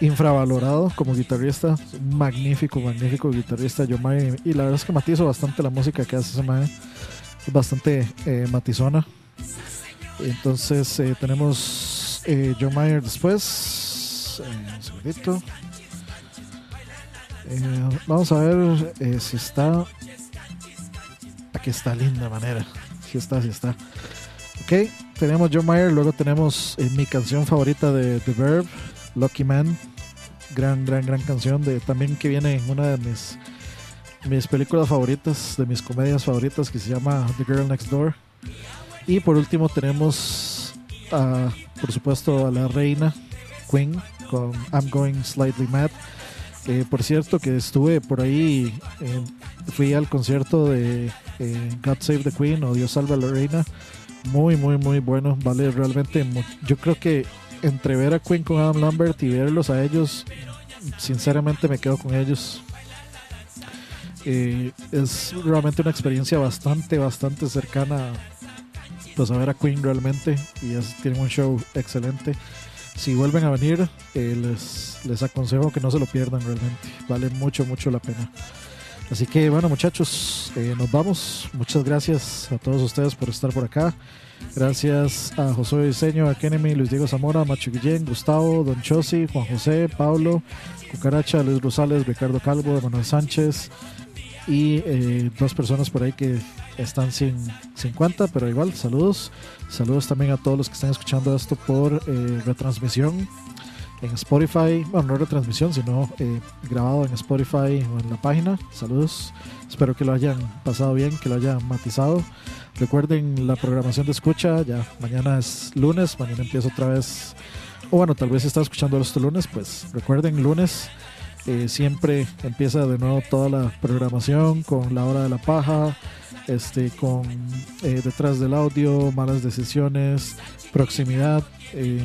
infravalorado como guitarrista, magnífico, magnífico guitarrista John Mayer y la verdad es que matizo bastante la música que hace ese bastante eh, matizona. Entonces tenemos John Mayer después, un segundito. Eh, vamos a ver eh, si está. Aquí está, linda manera. Si está, si está. Ok, tenemos John Mayer, luego tenemos eh, mi canción favorita de The Verb, Lucky Man. Gran, gran, gran canción. De, también que viene en una de mis, mis películas favoritas, de mis comedias favoritas, que se llama The Girl Next Door. Y por último tenemos, a, por supuesto, a la reina Queen con I'm Going Slightly Mad. Eh, por cierto, que estuve por ahí, eh, fui al concierto de eh, God Save the Queen o Dios salve a la reina. Muy, muy, muy bueno. Vale, realmente, yo creo que entre ver a Queen con Adam Lambert y verlos a ellos, sinceramente me quedo con ellos. Es realmente una experiencia bastante, bastante cercana pues a ver a Queen realmente y es- tienen un show excelente. Si vuelven a venir, eh, les, les aconsejo que no se lo pierdan realmente. Vale mucho, mucho la pena. Así que bueno muchachos, eh, nos vamos. Muchas gracias a todos ustedes por estar por acá. Gracias a José Diseño, a Kenemy, Luis Diego Zamora, Macho Guillén, Gustavo, Don Chosi, Juan José, Pablo, Cucaracha, Luis Rosales, Ricardo Calvo, Manuel Sánchez y eh, dos personas por ahí que están sin, sin cuenta, pero igual, saludos. Saludos también a todos los que están escuchando esto por eh, retransmisión en Spotify. Bueno, no retransmisión, sino eh, grabado en Spotify o en la página. Saludos. Espero que lo hayan pasado bien, que lo hayan matizado. Recuerden la programación de escucha. Ya mañana es lunes, mañana empieza otra vez. O bueno, tal vez está escuchando esto lunes, pues recuerden lunes. Eh, siempre empieza de nuevo toda la programación con la hora de la paja, este, con eh, detrás del audio, malas decisiones, proximidad. eh,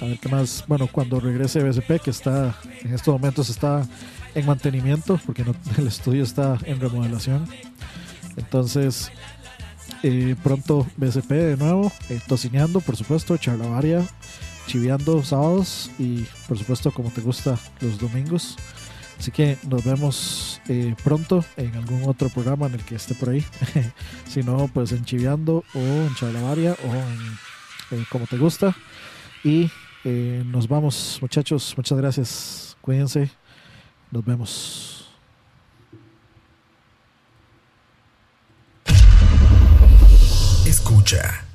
a ver qué más. Bueno, cuando regrese BSP, que está en estos momentos está en mantenimiento, porque el estudio está en remodelación. Entonces, eh, pronto BSP de nuevo, tocineando, por supuesto, charlavaria, chiviando sábados y, por supuesto, como te gusta, los domingos. Así que nos vemos eh, pronto en algún otro programa en el que esté por ahí. si no, pues en Chiviando o en Charlavaria o en eh, como te gusta. Y eh, nos vamos, muchachos. Muchas gracias. Cuídense. Nos vemos. Escucha.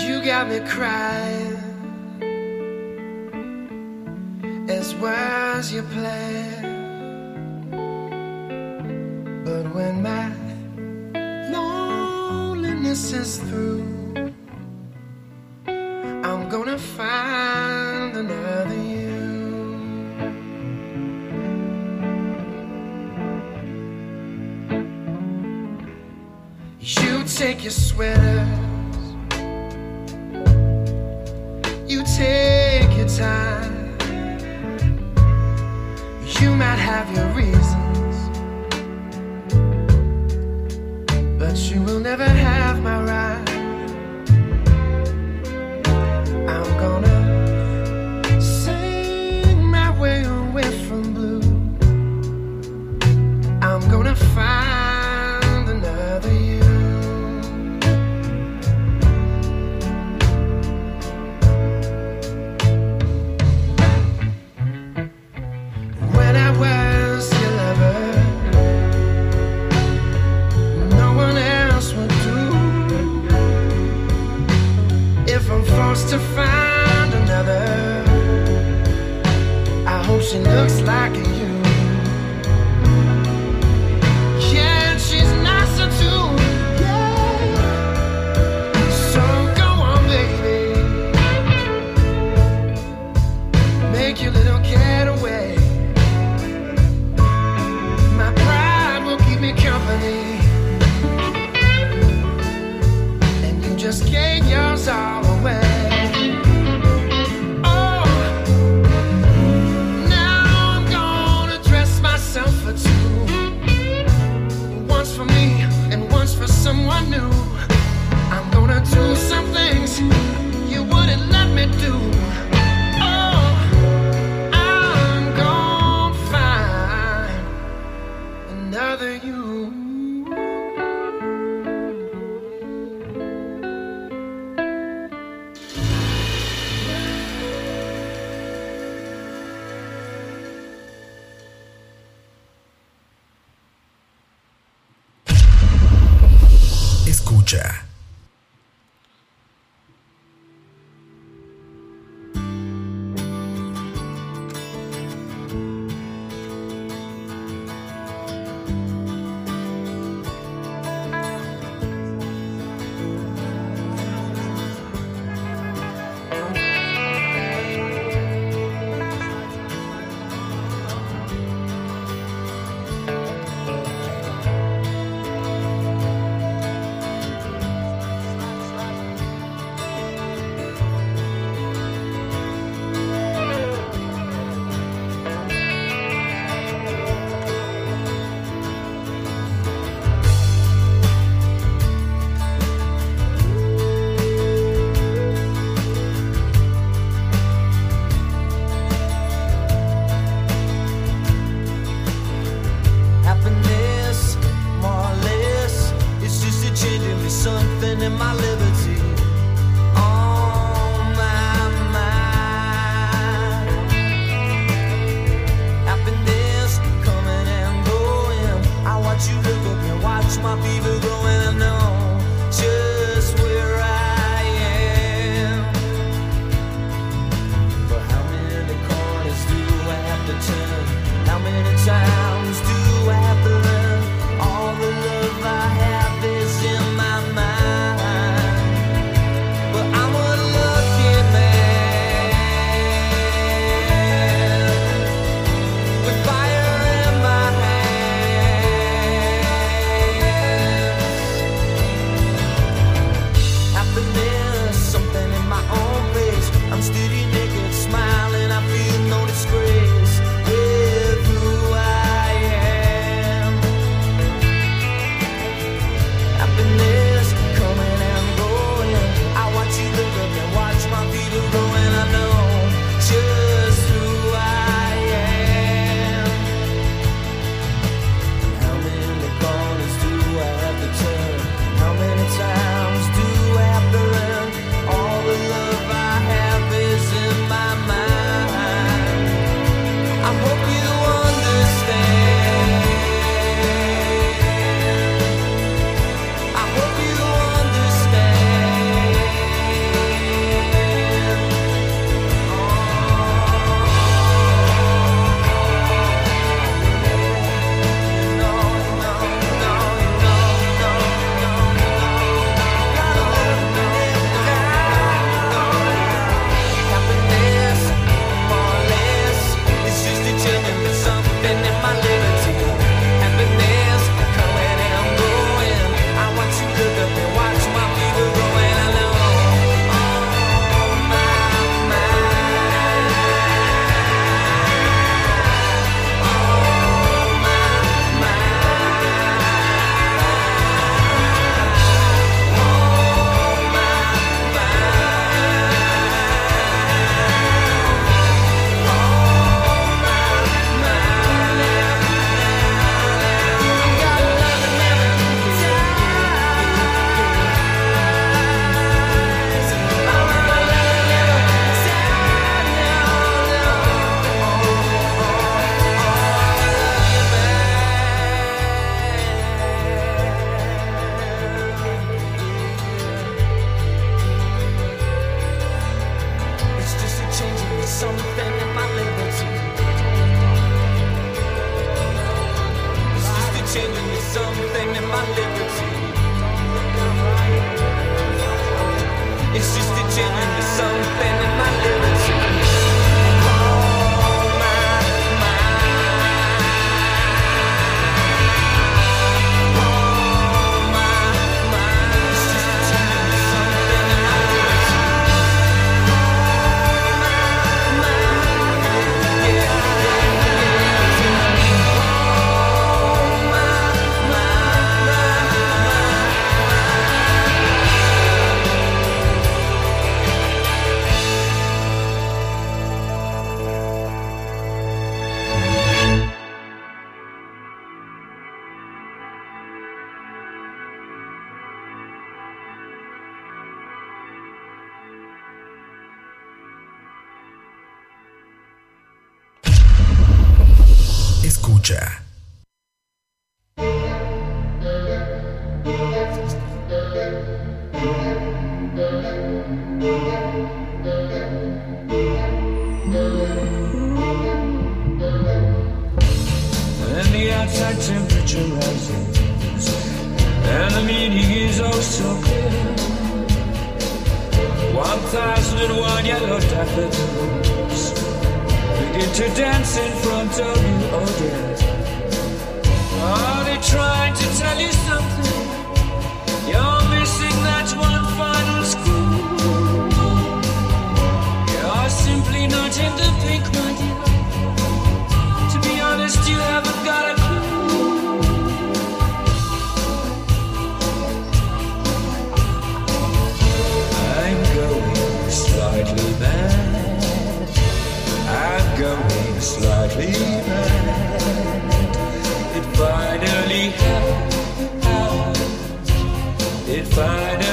You got me crying. As wise your plan, but when my loneliness is through. meaning is oh so clear. One thousand and one yellow daffodils begin to dance in front of you, oh dear. Are they trying to tell you something? You're missing that one final squeeze. going slightly mad. It finally happened. It finally.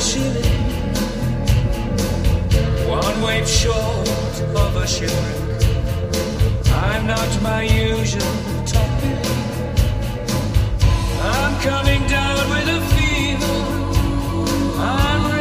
shilling, one wave short of a shilling. I'm not my usual topic. I'm coming down with a fever. I'm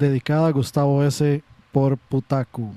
Dedicada a Gustavo S. por Putaku.